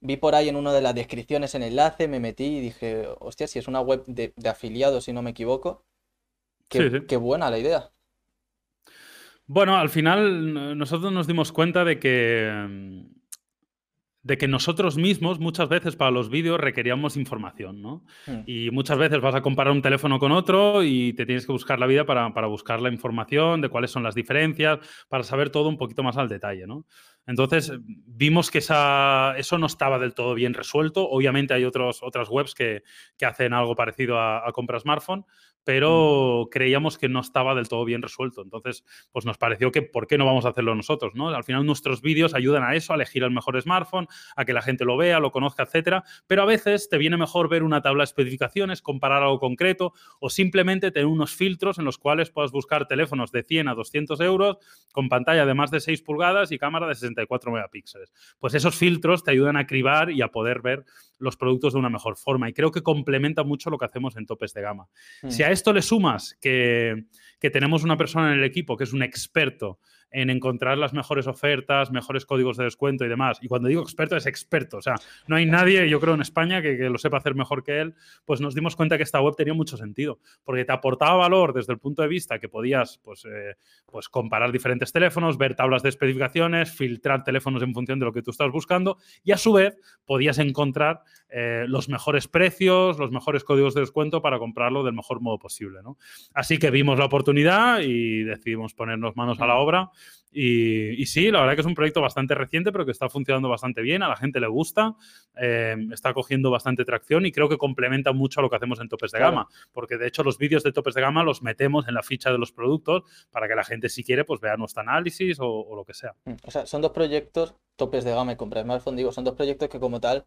S2: vi por ahí en una de las descripciones el enlace, me metí y dije, hostia, si es una web de, afiliados, si no me equivoco, qué, qué buena la idea.
S3: Bueno, al final nosotros nos dimos cuenta de que de que nosotros mismos muchas veces para los vídeos requeríamos información, ¿no? Hmm. Y muchas veces vas a comparar un teléfono con otro y te tienes que buscar la vida para, para, buscar la información de cuáles son las diferencias, para saber todo un poquito más al detalle, ¿no? Entonces vimos que esa, eso no estaba del todo bien resuelto. Obviamente hay otros, otras webs que, que hacen algo parecido a, a compra smartphone, pero creíamos que no estaba del todo bien resuelto. Entonces, pues nos pareció que ¿por qué no vamos a hacerlo nosotros? ¿no? Al final nuestros vídeos ayudan a eso, a elegir el mejor smartphone, a que la gente lo vea, lo conozca, etcétera. Pero a veces te viene mejor ver una tabla de especificaciones, comparar algo concreto o simplemente tener unos filtros en los cuales puedas buscar teléfonos de 100 a 200 euros con pantalla de más de 6 pulgadas y cámara de 64 megapíxeles. Pues esos filtros te ayudan a cribar y a poder ver los productos de una mejor forma y creo que complementa mucho lo que hacemos en topes de gama. Si a esto le sumas que, que tenemos una persona en el equipo que es un experto en encontrar las mejores ofertas, mejores códigos de descuento y demás. Y cuando digo experto, es experto. O sea, no hay nadie, yo creo, en España que, lo sepa hacer mejor que él. Pues nos dimos cuenta que esta web tenía mucho sentido, porque te aportaba valor desde el punto de vista que podías pues, eh, pues comparar diferentes teléfonos, ver tablas de especificaciones, filtrar teléfonos en función de lo que tú estás buscando y a su vez podías encontrar eh, los mejores precios, los mejores códigos de descuento para comprarlo del mejor modo posible. ¿no? Así que vimos la oportunidad y decidimos ponernos manos a la obra y, sí, la verdad que es un proyecto bastante reciente, pero que está funcionando bastante bien, a la gente le gusta, eh, está cogiendo bastante tracción y creo que complementa mucho a lo que hacemos en topes de gama, porque de hecho los vídeos de topes de gama los metemos en la ficha de los productos para que la gente si quiere pues vea nuestro análisis o, lo que sea.
S2: Mm, o sea, son dos proyectos, topes de gama y compra smartphone, digo, son dos proyectos que como tal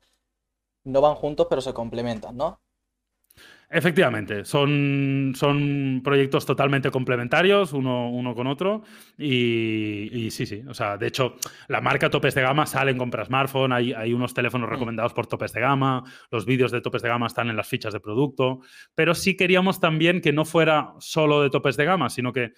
S2: no van juntos, pero se complementan, ¿no?
S3: Efectivamente, son, son proyectos totalmente complementarios uno, uno con otro y, sí, sí, o sea, de hecho, la marca topes de gama sale en compra smartphone, hay, hay unos teléfonos mm. recomendados por topes de gama, los vídeos de topes de gama están en las fichas de producto, pero sí queríamos también que no fuera solo de topes de gama, sino que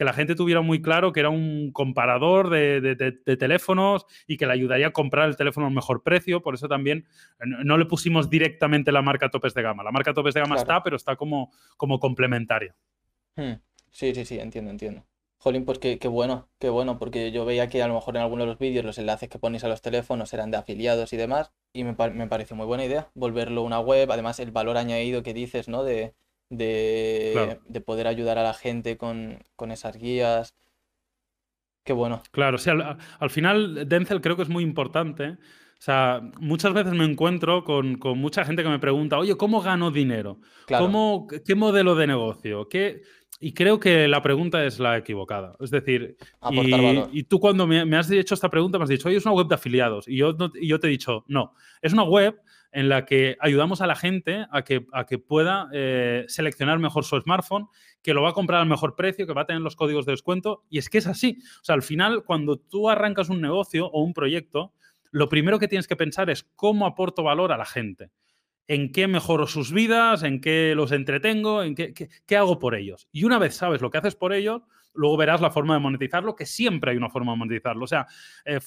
S3: que la gente tuviera muy claro que era un comparador de, teléfonos y que le ayudaría a comprar el teléfono a mejor precio. Por eso también no, le pusimos directamente la marca topes de gama. La marca topes de gama está, pero está como, como complementaria.
S2: Hmm. Sí, sí, sí, entiendo, entiendo. Jolín, pues qué, bueno, qué bueno, porque yo veía que a lo mejor en algunos de los vídeos los enlaces que ponéis a los teléfonos eran de afiliados y demás, y me, me pareció muy buena idea volverlo una web, además el valor añadido que dices, ¿no? De, de, poder ayudar a la gente con, esas guías. Qué bueno.
S3: Claro, sí, al, final Denzel creo que es muy importante. O sea, muchas veces me encuentro con, mucha gente que me pregunta, oye, ¿cómo gano dinero? ¿Cómo, ¿Qué modelo de negocio? ¿Qué... Y creo que la pregunta es la equivocada. Es decir, y, tú cuando me, has hecho esta pregunta me has dicho, oye, es una web de afiliados. Y yo, y yo te he dicho, no, es una web en la que ayudamos a la gente a que, a que pueda eh, seleccionar mejor su smartphone, que lo va a comprar al mejor precio, que va a tener los códigos de descuento. Y es que es así. O sea, al final, cuando tú arrancas un negocio o un proyecto, lo primero que tienes que pensar es cómo aporto valor a la gente. En qué mejoro sus vidas, en qué los entretengo, en qué, qué hago por ellos. Y una vez sabes lo que haces por ellos, luego verás la forma de monetizarlo, que siempre hay una forma de monetizarlo. O sea, eh,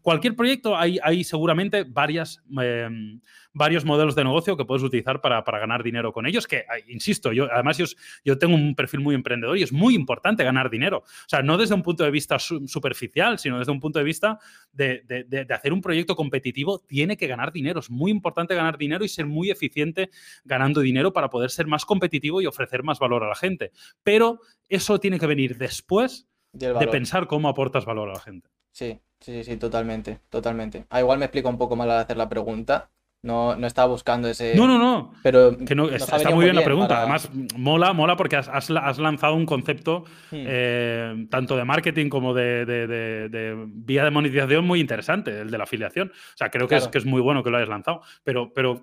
S3: cualquier proyecto hay, hay seguramente varias, em, varios modelos de negocio que puedes utilizar para, ganar dinero con ellos, que, insisto, yo además yo, yo, tengo un perfil muy emprendedor y es muy importante ganar dinero. O sea, no desde un punto de vista superficial, sino desde un punto de vista de, de hacer un proyecto competitivo, tiene que ganar dinero. Es muy importante ganar dinero y ser muy eficiente ganando dinero para poder ser más competitivo y ofrecer más valor a la gente. Pero eso tiene que venir después de pensar cómo aportas valor a la gente.
S2: Sí, sí, sí, totalmente, totalmente. Ah, igual me explico un poco mal al hacer la pregunta, no, no estaba buscando ese.
S3: No, no, no. Pero que no, está muy bien, la pregunta. Además, mola, mola porque has, has, lanzado un concepto hmm. eh, tanto de marketing como de, de, vía de monetización muy interesante, el de la afiliación. O sea, creo que, es, que es muy bueno que lo hayas lanzado. Pero, pero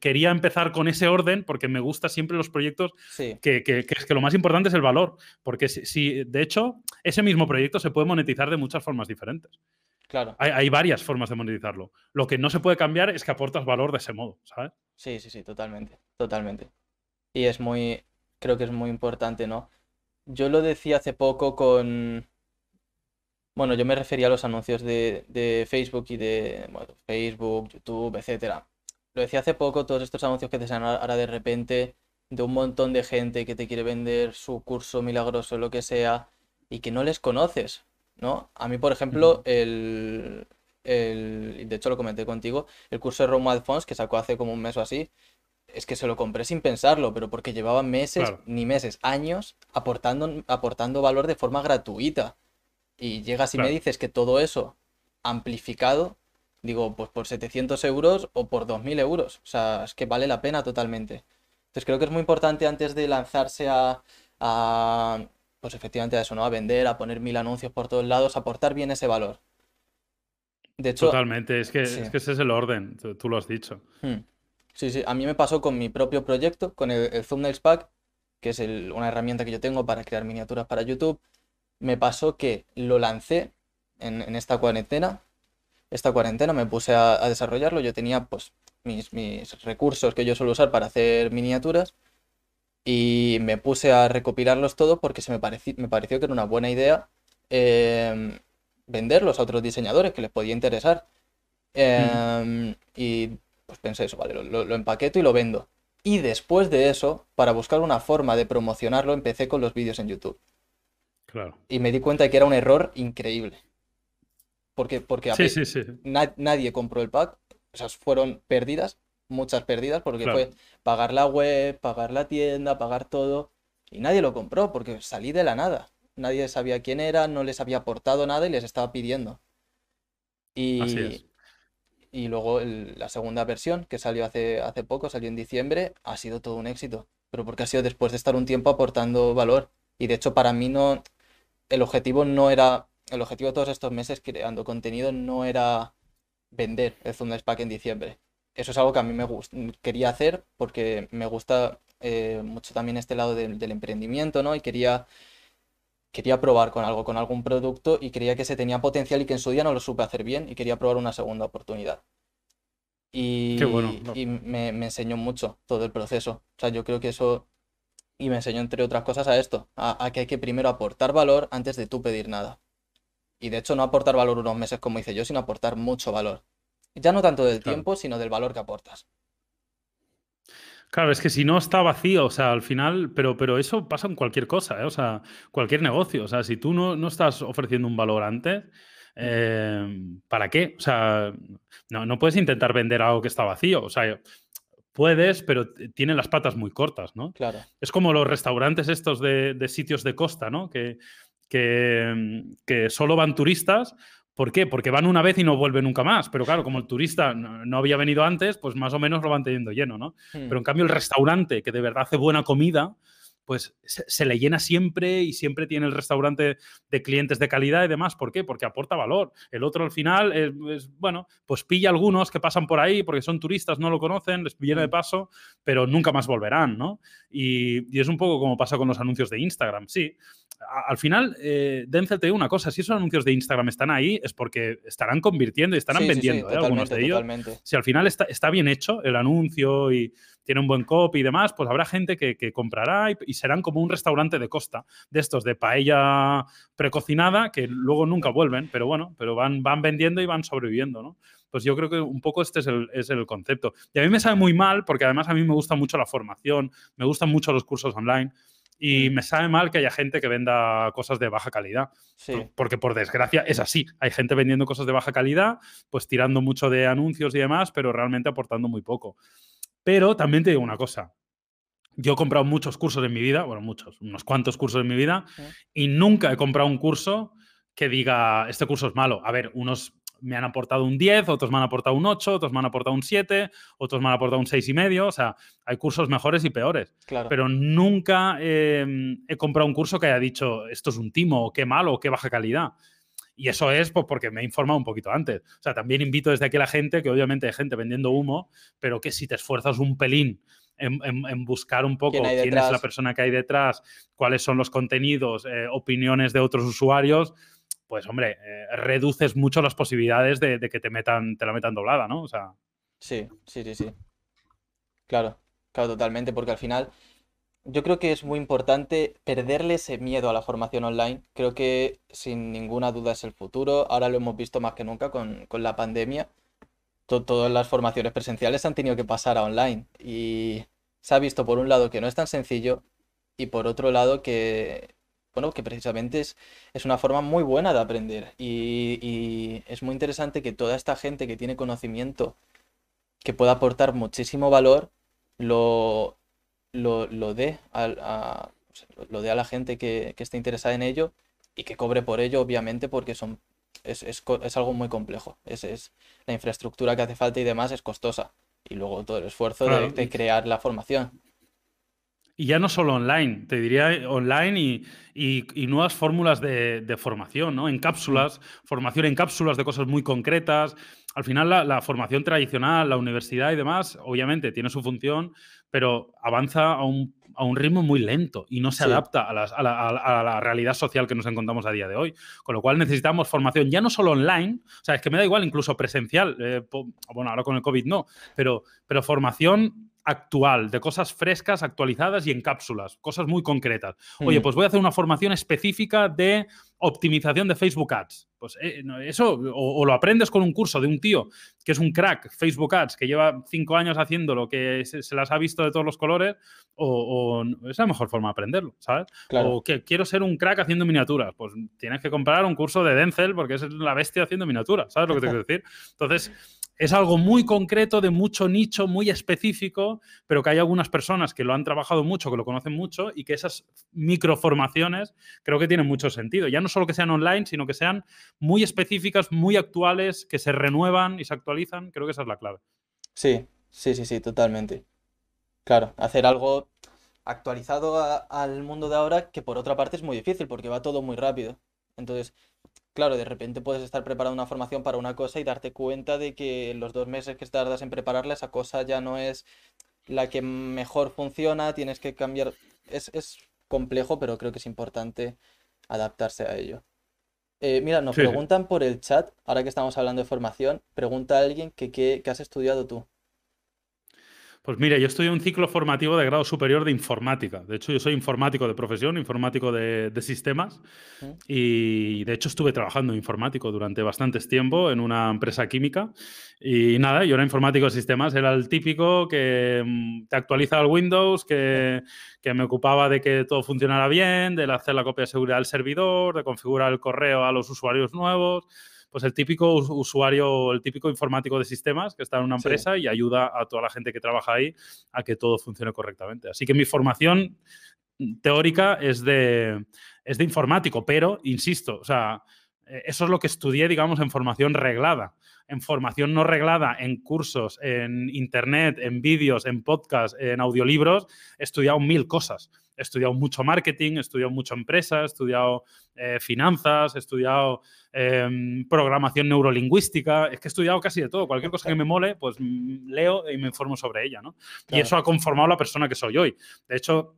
S3: quería empezar con ese orden porque me gustan siempre los proyectos que, que, que, es que lo más importante es el valor. Porque si, de hecho, ese mismo proyecto se puede monetizar de muchas formas diferentes.
S2: Claro.
S3: Hay, varias formas de monetizarlo. Lo que no se puede cambiar es que aportas valor de ese modo, ¿sabes?
S2: Sí, sí, sí, totalmente. Totalmente. Y es muy. Creo que es muy importante, ¿no? Yo lo decía hace poco con. Bueno, yo me refería a los anuncios de, Facebook y de bueno, Facebook, YouTube, etcétera. Lo decía hace poco, todos estos anuncios que te salen ahora de repente de un montón de gente que te quiere vender su curso milagroso, o lo que sea, y que no les conoces. ¿No? A mí, por ejemplo, el, el, de hecho lo comenté contigo, el curso de Romuald Fons que sacó hace como un mes o así, es que se lo compré sin pensarlo, pero porque llevaba meses, ni meses, años aportando, aportando valor de forma gratuita. Y llegas y me dices que todo eso amplificado, digo, pues por 700 euros o por 2.000 euros. O sea, es que vale la pena totalmente. Entonces creo que es muy importante antes de lanzarse a, a pues efectivamente a eso, ¿no? A vender, a poner mil anuncios por todos lados, aportar bien ese valor.
S3: De hecho, Totalmente, es que, es que ese es el orden, tú, lo has dicho. Hmm.
S2: Sí, sí, a mí me pasó con mi propio proyecto, con el, Thumbnails Pack, que es una herramienta que yo tengo para crear miniaturas para YouTube. Me pasó que lo lancé en, esta cuarentena. Esta cuarentena me puse a, desarrollarlo. Yo tenía pues mis, mis recursos que yo suelo usar para hacer miniaturas y me puse a recopilarlos todos porque se me, pareció, me pareció que era una buena idea em, venderlos a otros diseñadores que les podía interesar. Em, y pues pensé eso, vale, lo, empaqueto y lo vendo. Y después de eso, para buscar una forma de promocionarlo, empecé con los vídeos en YouTube.
S3: Claro.
S2: Y me di cuenta de que era un error increíble. Porque, porque nadie compró el pack. O sea, fueron pérdidas, muchas pérdidas, porque fue pagar la web, pagar la tienda, pagar todo. Y nadie lo compró porque salí de la nada. Nadie sabía quién era, no les había aportado nada y les estaba pidiendo. Y, y luego la segunda versión, que salió hace, hace poco, salió en diciembre, ha sido todo un éxito. Pero porque ha sido después de estar un tiempo aportando valor. Y de hecho, para mí no. El objetivo no era. El objetivo de todos estos meses creando contenido no era vender el Thunder Pack en diciembre. Eso es algo que a mí me quería hacer porque me gusta eh, mucho también este lado del emprendimiento, ¿no? Y quería quería probar con algo, con algún producto y creía que se tenía potencial y que en su día no lo supe hacer bien y quería probar una segunda oportunidad. Y, y me, enseñó mucho todo el proceso. O sea, yo creo que eso... Y me enseñó, entre otras cosas, a esto, a, que hay que primero aportar valor antes de tú pedir nada. Y de hecho no aportar valor unos meses como hice yo, sino aportar mucho valor. Ya no tanto del tiempo, sino del valor que aportas.
S3: Claro, es que si no está vacío, o sea, al final, pero, pero eso pasa en cualquier cosa, ¿eh? o sea, cualquier negocio. O sea, si tú no, no estás ofreciendo un valor antes, eh, ¿para qué? O sea, no, no, puedes intentar vender algo que está vacío. O sea, puedes, pero tiene las patas muy cortas, ¿no?
S2: Claro.
S3: Es como los restaurantes estos de, de sitios de costa, ¿no? Que, que, que, solo van turistas ¿Por qué? Porque van una vez y no vuelven nunca más. Pero claro, como el turista no, había venido antes, pues más o menos lo van teniendo lleno, ¿no? Hmm. Pero en cambio el restaurante, que de verdad hace buena comida, pues se, le llena siempre y siempre tiene el restaurante de clientes de calidad y demás. ¿Por qué? Porque aporta valor. El otro al final, es, bueno, pues pilla algunos que pasan por ahí porque son turistas, no lo conocen, les viene de mm. paso, pero nunca más volverán, ¿no? Y, es un poco como pasa con los anuncios de Instagram, sí. Al final, eh, Denzel te digo una cosa, si esos anuncios de Instagram están ahí es porque estarán convirtiendo y estarán vendiendo ¿eh? algunos de ellos. Si al final está, está bien hecho el anuncio y tiene un buen copy y demás, pues habrá gente que, comprará y, serán como un restaurante de costa, de estos de paella precocinada, que luego nunca vuelven, pero bueno, pero van, van vendiendo y van sobreviviendo, ¿no? Pues yo creo que un poco este es el, es el concepto. Y a mí me sabe muy mal, porque además a mí me gusta mucho la formación, me gustan mucho los cursos online. Y mm. me sabe mal que haya gente que venda cosas de baja calidad. Porque por desgracia es así. Hay gente vendiendo cosas de baja calidad, pues tirando mucho de anuncios y demás, pero realmente aportando muy poco. Pero también te digo una cosa. Yo he comprado muchos cursos en mi vida, bueno, muchos, unos cuantos cursos en mi vida, y nunca he comprado un curso que diga, este curso es malo. A ver, unos me han aportado un 10, otros me han aportado un 8, otros me han aportado un 7, otros me han aportado un 6,5. y medio. O sea, hay cursos mejores y peores. Pero nunca em, he comprado un curso que haya dicho, esto es un timo, o qué malo, o qué baja calidad. Y eso es pues, porque me he informado un poquito antes. O sea, también invito desde aquí a la gente, que obviamente hay gente vendiendo humo, pero que si te esfuerzas un pelín en, buscar un poco ¿Quién, es la persona que hay detrás, cuáles son los contenidos, eh, opiniones de otros usuarios, pues hombre, eh, reduces mucho las posibilidades de, que te metan, te la metan doblada, ¿no? O sea.
S2: Sí, sí, sí, sí. Claro, claro, totalmente, porque al final yo creo que es muy importante perderle ese miedo a la formación online. Creo que sin ninguna duda es el futuro. Ahora lo hemos visto más que nunca con, la pandemia. todas las formaciones presenciales han tenido que pasar a online. Y se ha visto por un lado que no es tan sencillo y por otro lado que, bueno, que precisamente es, es una forma muy buena de aprender. Y, y es muy interesante que toda esta gente que tiene conocimiento, que pueda aportar muchísimo valor, lo, lo, lo dé a, lo dé a la gente que, esté interesada en ello y que cobre por ello, obviamente, porque son es, es, es algo muy complejo. Es, es, la infraestructura que hace falta y demás es costosa. Y luego todo el esfuerzo de, de crear la formación.
S3: Y ya no solo online, te diría online y, y, nuevas fórmulas de, de, formación, ¿no? En cápsulas, formación en cápsulas de cosas muy concretas. Al final la, la, formación tradicional, la universidad y demás, obviamente tiene su función, pero avanza a un, a un ritmo muy lento y no se sí. adapta a, las, a, la, a, la, realidad social que nos encontramos a día de hoy. Con lo cual necesitamos formación ya no solo online, o sea, es que me da igual incluso presencial, eh, bueno, ahora con el COVID no, pero, pero formación actual, de cosas frescas, actualizadas y en cápsulas, cosas muy concretas. Oye, pues voy a hacer una formación específica de optimización de Facebook Ads. Pues eh, eso, o, o, lo aprendes con un curso de un tío que es un crack Facebook Ads, que lleva cinco años haciendo lo que se, se las ha visto de todos los colores, o, o, es la mejor forma de aprenderlo, ¿sabes? Claro. O que quiero ser un crack haciendo miniaturas. Pues tienes que comprar un curso de Denzel porque es la bestia haciendo miniaturas, ¿sabes lo que te quiero decir? Entonces es algo muy concreto, de mucho nicho, muy específico, pero que hay algunas personas que lo han trabajado mucho, que lo conocen mucho y que esas microformaciones creo que tienen mucho sentido. Ya no solo que sean online, sino que sean muy específicas, muy actuales, que se renuevan y se actualizan. Creo que esa es la clave.
S2: Sí, sí, sí, sí, totalmente. Claro, hacer algo actualizado al mundo de ahora que por otra parte es muy difícil porque va todo muy rápido. Entonces, claro, de repente puedes estar preparando una formación para una cosa y darte cuenta de que los dos meses que tardas en prepararla, esa cosa ya no es la que mejor funciona, tienes que cambiar. Es, es complejo, pero creo que es importante adaptarse a ello. Eh, mira, nos sí. preguntan por el chat, ahora que estamos hablando de formación, pregunta a alguien que qué has estudiado tú.
S3: Pues mira, yo estoy en un ciclo formativo de grado superior de informática. De hecho, yo soy informático de profesión, informático de, de sistemas. ¿Mm? Y de hecho estuve trabajando informático durante bastantes tiempo en una empresa química. Y nada, yo era informático de sistemas, era el típico que mm, te actualiza el Windows, que, que me ocupaba de que todo funcionara bien, de hacer la copia de seguridad del servidor, de configurar el correo a los usuarios nuevos pues el típico usuario, el típico informático de sistemas que está en una empresa sí. y ayuda a toda la gente que trabaja ahí a que todo funcione correctamente. Así que mi formación teórica es de, es de informático, pero, insisto, o sea, eso es lo que estudié, digamos, en formación reglada. En formación no reglada, en cursos, en internet, en vídeos, en podcasts, en audiolibros, he estudiado mil cosas he estudiado mucho marketing, he estudiado mucho empresa, he estudiado eh, finanzas, he estudiado eh, programación neurolingüística, es que he estudiado casi de todo. Cualquier cosa que me mole, pues mm, leo y me informo sobre ella, ¿no? Claro. Y eso ha conformado la persona que soy hoy. De hecho,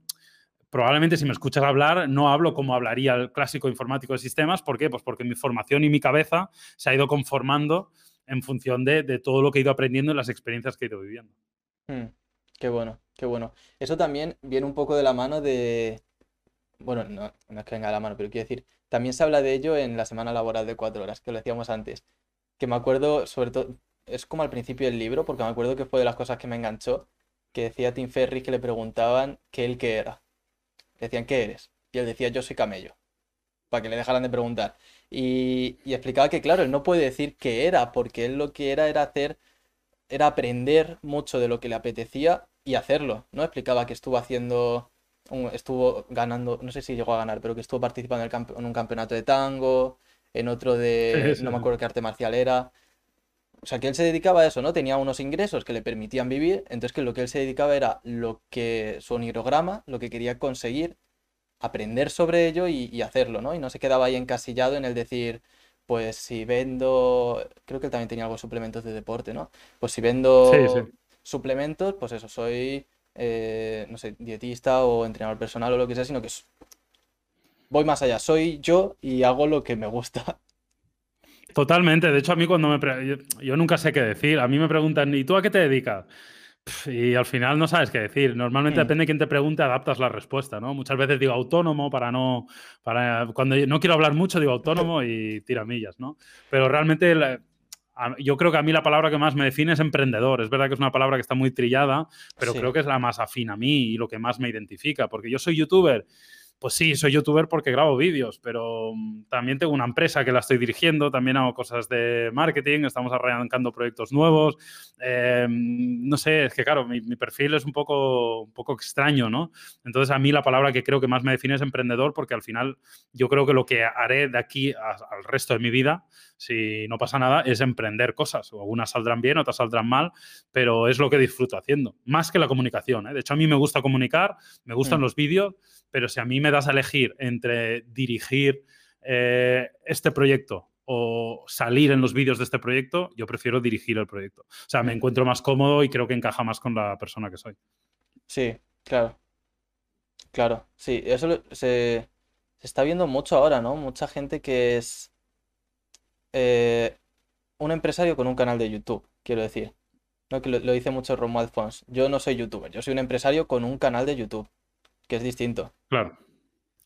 S3: probablemente si me escuchas hablar, no hablo como hablaría el clásico informático de sistemas. ¿Por qué? Pues porque mi formación y mi cabeza se ha ido conformando en función de, de todo lo que he ido aprendiendo y las experiencias que he ido viviendo.
S2: Hmm. Qué bueno, qué bueno. Eso también viene un poco de la mano de... Bueno, no, no es que venga de la mano, pero quiero decir, también se habla de ello en la semana laboral de cuatro horas, que lo decíamos antes. Que me acuerdo, sobre todo, es como al principio del libro, porque me acuerdo que fue de las cosas que me enganchó, que decía Tim Ferris que le preguntaban que él qué era. Le decían, ¿qué eres? Y él decía, yo soy camello. Para que le dejaran de preguntar. Y, y explicaba que, claro, él no puede decir qué era, porque él lo que era era hacer era aprender mucho de lo que le apetecía y hacerlo, ¿no? Explicaba que estuvo haciendo, estuvo ganando, no sé si llegó a ganar, pero que estuvo participando en, en un campeonato de tango, en otro de, sí, sí, no me acuerdo qué arte marcial era. O sea, que él se dedicaba a eso, ¿no? Tenía unos ingresos que le permitían vivir, entonces que lo que él se dedicaba era lo que, su onirograma, lo que quería conseguir, aprender sobre ello y, y hacerlo, ¿no? Y no se quedaba ahí encasillado en el decir, pues si vendo, creo que él también tenía algo de suplementos de deporte, ¿no? Pues si vendo sí, sí. suplementos, pues eso, soy, eh, no sé, dietista o entrenador personal o lo que sea, sino que voy más allá, soy yo y hago lo que me gusta.
S3: Totalmente, de hecho a mí cuando me... Yo, yo nunca sé qué decir, a mí me preguntan, ¿y tú a qué te dedicas? Y al final no sabes qué decir. Normalmente mm. depende de quién te pregunte, adaptas la respuesta, ¿no? Muchas veces digo autónomo para no. Para, cuando no quiero hablar mucho, digo autónomo y tiramillas, ¿no? Pero realmente la, yo creo que a mí la palabra que más me define es emprendedor. Es verdad que es una palabra que está muy trillada, pero sí. creo que es la más afín a mí y lo que más me identifica, porque yo soy youtuber pues sí, soy youtuber porque grabo vídeos, pero mm, también tengo una empresa que la estoy dirigiendo, también hago cosas de marketing, estamos arrancando proyectos nuevos. Eh, no sé, es que claro, mi, perfil es un poco, un poco extraño, ¿no? Entonces a mí la palabra que creo que más me define es emprendedor porque al final yo creo que lo que haré de aquí a, al resto de mi vida si no pasa nada, es emprender cosas. Algunas saldrán bien, otras saldrán mal, pero es lo que disfruto haciendo, más que la comunicación. ¿eh? De hecho, a mí me gusta comunicar, me gustan mm. los vídeos, pero si a mí me das a elegir entre dirigir eh, este proyecto o salir en los vídeos de este proyecto, yo prefiero dirigir el proyecto. O sea, me mm. encuentro más cómodo y creo que encaja más con la persona que soy.
S2: Sí, claro. Claro, sí, eso se, está viendo mucho ahora, ¿no? Mucha gente que es eh, un empresario con un canal de YouTube, quiero decir. ¿no? Que lo, dice mucho Romuald Fons. Yo no soy youtuber, yo soy un empresario con un canal de YouTube, que es distinto.
S3: Claro.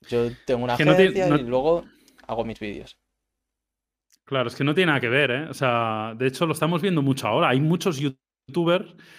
S2: Yo tengo una agencia y luego hago mis vídeos.
S3: Claro, es que no tiene nada que ver, ¿eh? O sea, de hecho lo estamos viendo mucho ahora. Hay muchos youtubers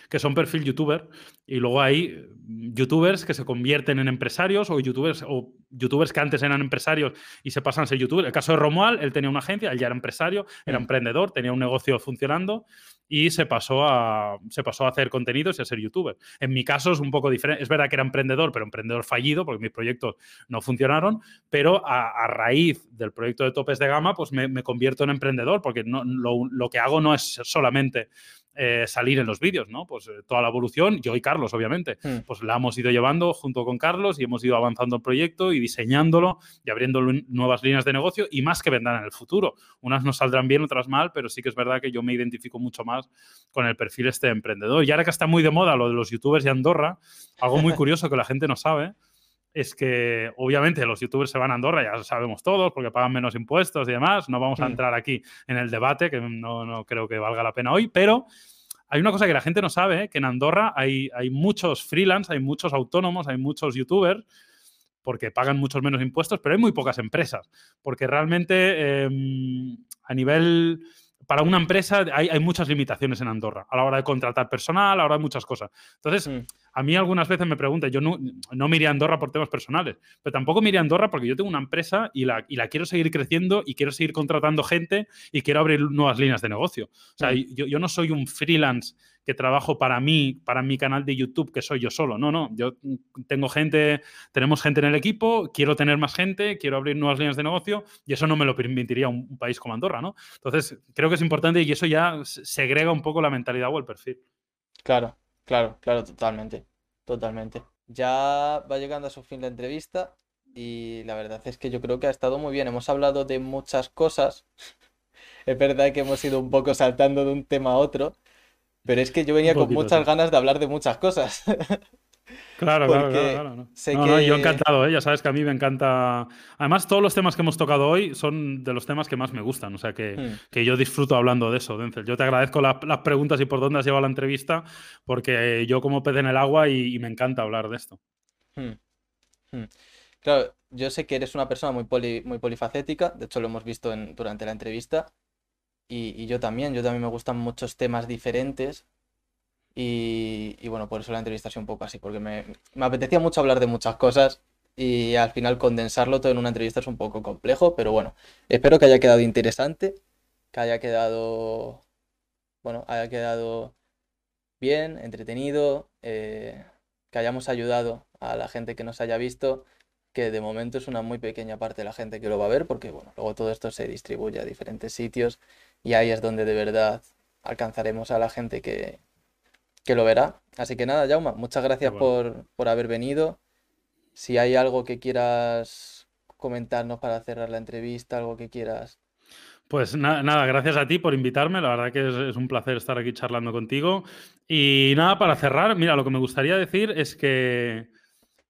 S3: que son perfil youtuber y luego hay youtubers que se convierten en empresarios o youtubers o youtubers que antes eran empresarios y se pasan a ser youtubers. El caso de Romual, él tenía una agencia, él ya era empresario, era mm. emprendedor, tenía un negocio funcionando y se pasó a, se pasó a hacer contenidos y a ser youtuber. En mi caso es un poco diferente. Es verdad que era emprendedor, pero emprendedor fallido porque mis proyectos no funcionaron, pero a, raíz del proyecto de topes de gama, pues me, convierto en emprendedor porque no, lo, lo que hago no es solamente eh, salir en los vídeos, ¿no? Pues eh, toda la evolución, yo y Carlos, obviamente, hmm. pues la hemos ido llevando junto con Carlos y hemos ido avanzando el proyecto y diseñándolo y abriendo nuevas líneas de negocio y más que vendrán en el futuro. Unas nos saldrán bien, otras mal, pero sí que es verdad que yo me identifico mucho más con el perfil este emprendedor. Y ahora que está muy de moda lo de los youtubers de Andorra, algo muy curioso que la gente no sabe es que obviamente los youtubers se van a Andorra, ya lo sabemos todos, porque pagan menos impuestos y demás. No vamos a entrar aquí en el debate, que no, creo que valga la pena hoy, pero hay una cosa que la gente no sabe, que en Andorra hay, hay muchos freelance, hay muchos autónomos, hay muchos youtubers porque pagan muchos menos impuestos, pero hay muy pocas empresas, porque realmente em, a nivel para una empresa hay, muchas limitaciones en Andorra a la hora de contratar personal, a la hora de muchas cosas. Entonces, mm. a mí algunas veces me preguntan, yo no, no me a Andorra por temas personales, pero tampoco me a Andorra porque yo tengo una empresa y la, y la quiero seguir creciendo y quiero seguir contratando gente y quiero abrir nuevas líneas de negocio. O sea, mm. yo, yo no soy un freelance que trabajo para mí, para mi canal de YouTube, que soy yo solo. No, no, yo tengo gente, tenemos gente en el equipo, quiero tener más gente, quiero abrir nuevas líneas de negocio y eso no me lo permitiría un, país como Andorra, ¿no? Entonces, creo que es importante y eso ya segrega un poco la mentalidad o el perfil.
S2: Claro, claro, claro, totalmente, totalmente. Ya va llegando a su fin la entrevista y la verdad es que yo creo que ha estado muy bien. Hemos hablado de muchas cosas. es verdad que hemos ido un poco saltando de un tema a otro, pero es que yo venía con muchas ganas de hablar de muchas cosas.
S3: Claro, claro, claro. No, yo encantado, ¿eh? ya sabes que a mí me encanta. Además, todos los temas que hemos tocado hoy son de los temas que más me gustan, o sea que, hmm. yo disfruto hablando de eso, Denzel. Yo te agradezco las preguntas y por dónde has llevado la entrevista, porque yo como pez en el agua y, me encanta hablar de esto. Hmm.
S2: Hmm. Claro, yo sé que eres una persona muy, muy polifacética, de hecho lo hemos visto durante la entrevista, y, yo también, yo también me gustan muchos temas diferentes. Y, bueno, por eso la entrevista ha sido un poco así, porque me, apetecía mucho hablar de muchas cosas y al final condensarlo todo en una entrevista es un poco complejo, pero bueno, espero que haya quedado interesante, que haya quedado, bueno, haya quedado bien, entretenido, eh, que hayamos ayudado a la gente que nos haya visto, que de momento es una muy pequeña parte de la gente que lo va a ver, porque bueno, luego todo esto se distribuye a diferentes sitios y ahí es donde de verdad alcanzaremos a la gente que, lo verá. Así que nada, Jauma, muchas gracias por, haber venido. Si hay algo que quieras comentarnos para cerrar la entrevista, algo que quieras.
S3: Pues nada, gracias a ti por invitarme. La verdad que es, un placer estar aquí charlando contigo. Y nada, para cerrar, mira, lo que me gustaría decir es que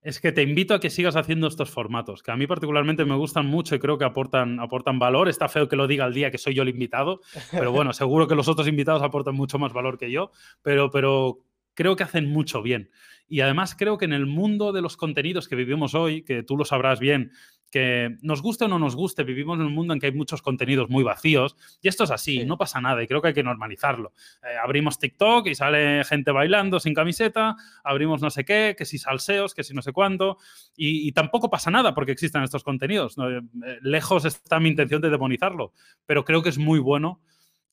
S3: es que te invito a que sigas haciendo estos formatos, que a mí particularmente me gustan mucho y creo que aportan, aportan valor. Está feo que lo diga el día que soy yo el invitado, pero bueno, seguro que los otros invitados aportan mucho más valor que yo, pero, pero creo que hacen mucho bien. Y además creo que en el mundo de los contenidos que vivimos hoy, que tú lo sabrás bien, que nos guste o no nos guste, vivimos en un mundo en que hay muchos contenidos muy vacíos y esto es así, no pasa nada y creo que hay que normalizarlo. Eh, abrimos TikTok y sale gente bailando sin camiseta, abrimos no sé qué, que si salseos, que si no sé cuánto y, tampoco pasa nada porque existan estos contenidos. Eh, lejos está mi intención de demonizarlo, pero creo que es muy bueno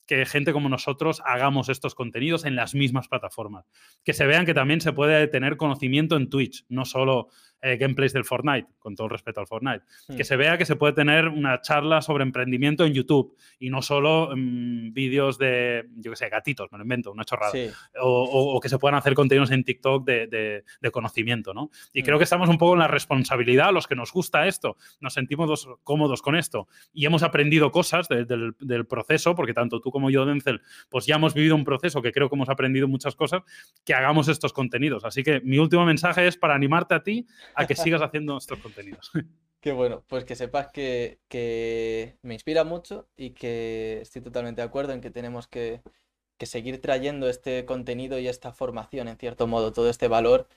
S3: que gente como nosotros hagamos estos contenidos en las mismas plataformas. Que se vean que también se puede tener conocimiento en Twitch, no solo eh, gameplays del Fortnite, con todo el respeto al Fortnite. Que
S2: Mm.
S3: se vea que se puede tener una charla sobre emprendimiento en YouTube y no solo mm, vídeos de, yo qué sé, gatitos, me lo invento, una chorrada.
S2: Sí,
S3: O, o- o que se puedan hacer contenidos en TikTok de, de- de conocimiento, ¿no? Y
S2: Mm.
S3: creo que estamos un poco en la responsabilidad, los que nos gusta esto, nos sentimos dos- cómodos con esto y hemos aprendido cosas de- del, del proceso, porque tanto tú como yo, Denzel, pues ya hemos vivido un proceso que creo que hemos aprendido muchas cosas, que hagamos estos contenidos. Así que mi último mensaje es para animarte a ti a que sigas haciendo estos contenidos.
S2: qué bueno. Pues que sepas que, me inspira mucho y que estoy totalmente de acuerdo en que tenemos que, seguir trayendo este contenido y esta formación, en cierto modo, todo este valor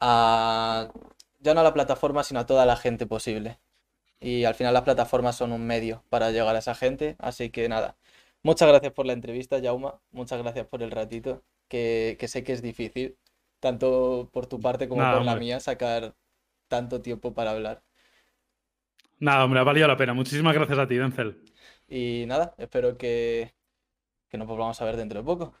S2: a ya no a la plataforma, sino a toda la gente posible. Y al final las plataformas son un medio para llegar a esa gente. Así que nada, muchas gracias por la entrevista, Jauma. Muchas gracias por el ratito, que sé que es difícil, tanto por tu parte como
S3: Nada,
S2: por la mía, sacar tanto tiempo para hablar.
S3: Nada, hombre, ha valido la pena. Muchísimas gracias a ti, Denzel.
S2: Y nada, espero que, que nos volvamos a ver dentro de poco.